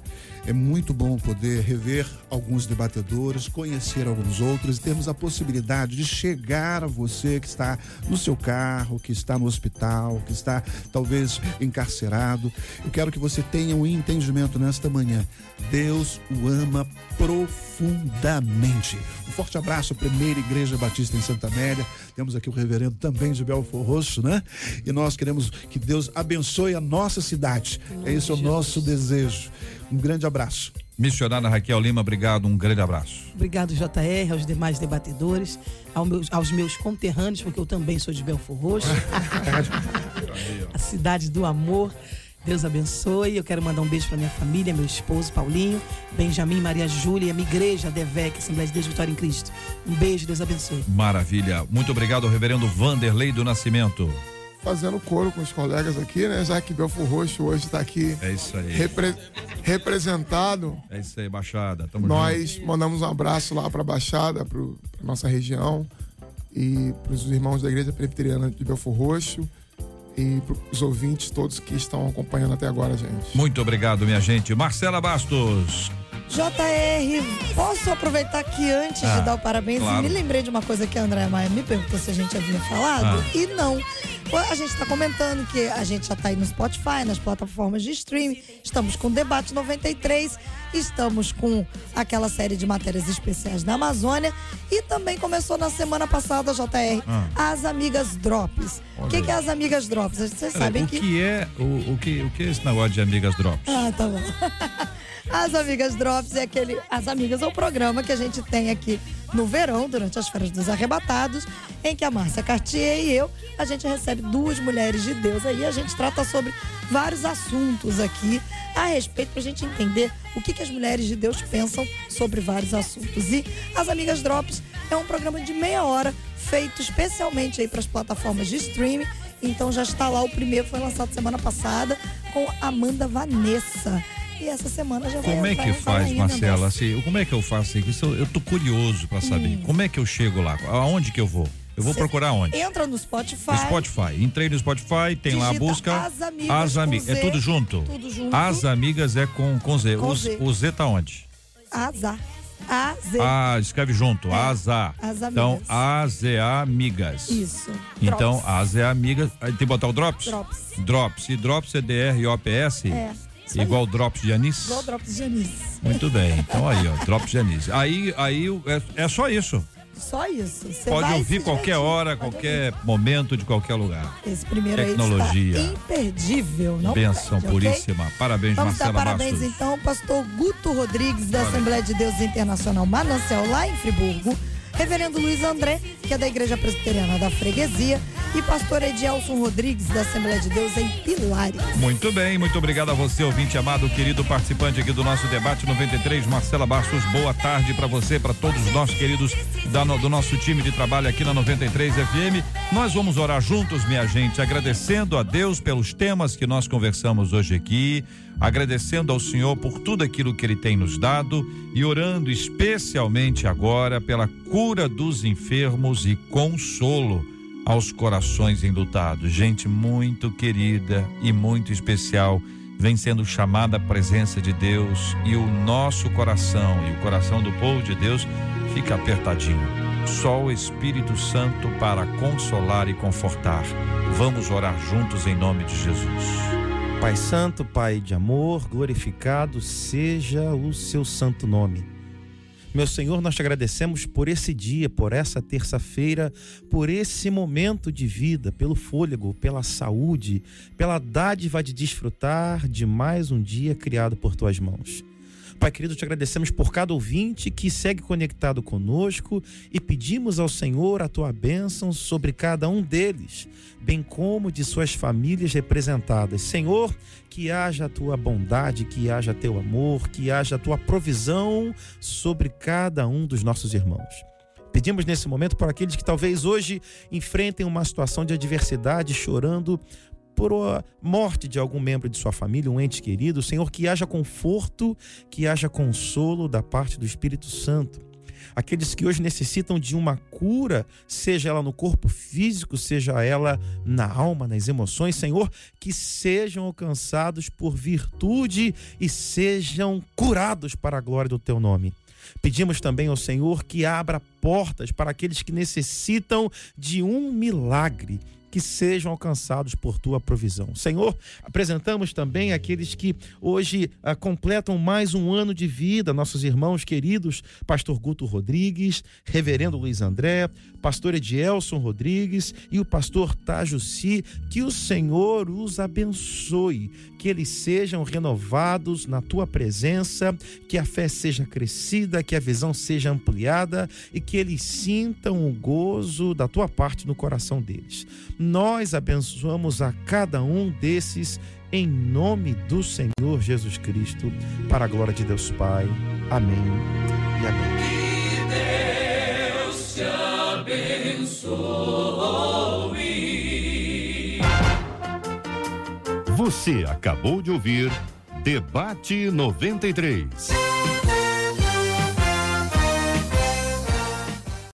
É muito bom poder rever alguns debatedores, conhecer alguns outros e termos a possibilidade de chegar a você que está no seu carro, que está no hospital, que está talvez encarcerado. Eu quero que você tenha um entendimento nesta manhã. Deus o ama profundamente. Um forte abraço à Primeira Igreja Batista em Santa Amélia. Temos aqui o reverendo também de Belfor Roxo, né? E nós queremos que Deus abençoe a nossa cidade. É esse o nosso desejo. Um grande abraço. Missionária Raquel Lima, obrigado, um grande abraço. Obrigado, JR, aos demais debatedores, ao meus- aos meus conterrâneos, porque eu também sou de Belfor Roxo. a cidade do amor. Deus abençoe. Eu quero mandar um beijo para minha família, meu esposo Paulinho, Benjamin, Maria Júlia, minha igreja, DEVEC, Assembleia de Deus Vitória em Cristo. Um beijo, Deus abençoe. Maravilha. Muito obrigado ao reverendo Vanderlei do Nascimento. Fazendo coro com os colegas aqui, né? Já que Belfor Roxo hoje está aqui É isso aí. repre- representado. É isso aí, Baixada. Tamo junto. Nós mandamos um abraço lá para a Baixada, para nossa região e para os irmãos da Igreja Presbiteriana de Belfor Roxo e para os ouvintes todos que estão acompanhando até agora, gente. Muito obrigado, minha gente. Marcela Bastos. JR, posso aproveitar que antes Ah, de dar o parabéns, claro. me lembrei de uma coisa que a Andréa Maia me perguntou se a gente havia falado, Ah. e não. A gente está comentando que a gente já está aí no Spotify, nas plataformas de streaming, estamos com o Debate 93, estamos com aquela série de matérias especiais da Amazônia e também começou na semana passada, JR, as Amigas Drops. O Ah. Que, que é as Amigas Drops? Vocês Peraí, sabem o que é o, o que o que é esse negócio de amigas drops? ah, tá bom. As Amigas Drops é aquele. As Amigas é o programa que a gente tem aqui no verão, durante as férias dos arrebatados, em que a Márcia Cartier e eu, a gente recebe duas mulheres de Deus aí, a gente trata sobre vários assuntos aqui a respeito pra gente entender o que, que as mulheres de Deus pensam sobre vários assuntos. E as Amigas Drops é um programa de meia hora feito especialmente aí para as plataformas de streaming. Então já está lá o primeiro, foi lançado semana passada com Amanda Vanessa. E essa semana já vai Como é que faz, Rainha Marcela? Assim, como é que eu faço isso? Eu, eu tô curioso para saber. Hum. Como é que eu chego lá? Aonde que eu vou? Eu vou Cê procurar onde? Entra no Spotify. No Spotify. Entrei no Spotify, tem lá a busca. As Amigas As amigas. É Z, tudo junto? Tudo junto. As amigas é com, com Z. Com o, Z. o Z tá onde? Azar. A, Z. Ah, escreve junto. É. As A. As Então. As é amigas. Isso. Então, as é amigas. Aí tem que botar o Drops? Drops. Drops. E Drops é D-R-O-P-S? É. isso aí. Igual Drops de anis? Igual Drops de Anis. Muito bem. Então aí, ó, Drops de anis. Aí, aí é, é só isso. Só isso. Você Pode ouvir qualquer hora, Pode qualquer momento, de qualquer lugar. ouvir. Esse primeiro Tecnologia. aí está imperdível, não Benção perde, puríssima. Parabéns, Vamos dar Marcela parabéns Bastos. então pastor Guto Rodrigues da. Assembleia de Deus Internacional Manancial lá em Friburgo, reverendo Luiz André, que é da Igreja Presbiteriana da Freguesia, e pastor Edielson Rodrigues da Assembleia de Deus em Pilares. Muito bem, muito obrigado a você, ouvinte amado, querido participante aqui do nosso debate 93. Marcela Bastos, boa tarde para você, para todos nós queridos da do nosso time de trabalho aqui na 93 FM. Nós vamos orar juntos, minha gente, agradecendo a Deus pelos temas que nós conversamos hoje aqui, agradecendo ao Senhor por tudo aquilo que Ele tem nos dado e orando especialmente agora pela cura dos enfermos e consolo aos corações enlutados. Gente muito querida e muito especial vem sendo chamada à presença de Deus e o nosso coração e o coração do povo de Deus fica apertadinho. Só o Espírito Santo para consolar e confortar. Vamos orar juntos em nome de Jesus. Pai Santo, Pai de amor, glorificado seja o seu santo nome. Meu Senhor, nós te agradecemos por esse dia, por essa terça-feira, por esse momento de vida, pelo fôlego, pela saúde, pela dádiva de desfrutar de mais um dia criado por tuas mãos. Pai querido, te agradecemos por cada ouvinte que segue conectado conosco e pedimos ao Senhor a tua bênção sobre cada um deles, bem como de suas famílias representadas. Senhor, que haja a tua bondade, que haja teu amor, que haja a tua provisão sobre cada um dos nossos irmãos. Pedimos nesse momento por aqueles que talvez hoje enfrentem uma situação de adversidade, chorando por a morte de algum membro de sua família, um ente querido, Senhor, que haja conforto, que haja consolo da parte do Espírito Santo. Aqueles que hoje necessitam de uma cura, seja ela no corpo físico, seja ela na alma, nas emoções, Senhor, que sejam alcançados por virtude e sejam curados para a glória do teu nome. Pedimos também ao Senhor que abra portas para aqueles que necessitam de um milagre que sejam alcançados por tua provisão. Senhor, apresentamos também aqueles que hoje ah, completam mais um ano de vida, nossos irmãos queridos, pastor Guto Rodrigues, reverendo Luiz André, pastor Edielson Rodrigues e o pastor Tajuci, que o Senhor os abençoe, que eles sejam renovados na tua presença, que a fé seja crescida, que a visão seja ampliada e que eles sintam o gozo da tua parte no coração deles. Nós abençoamos a cada um desses em nome do Senhor Jesus Cristo, para a glória de Deus Pai. Amém e amém. Você acabou de ouvir Debate 93.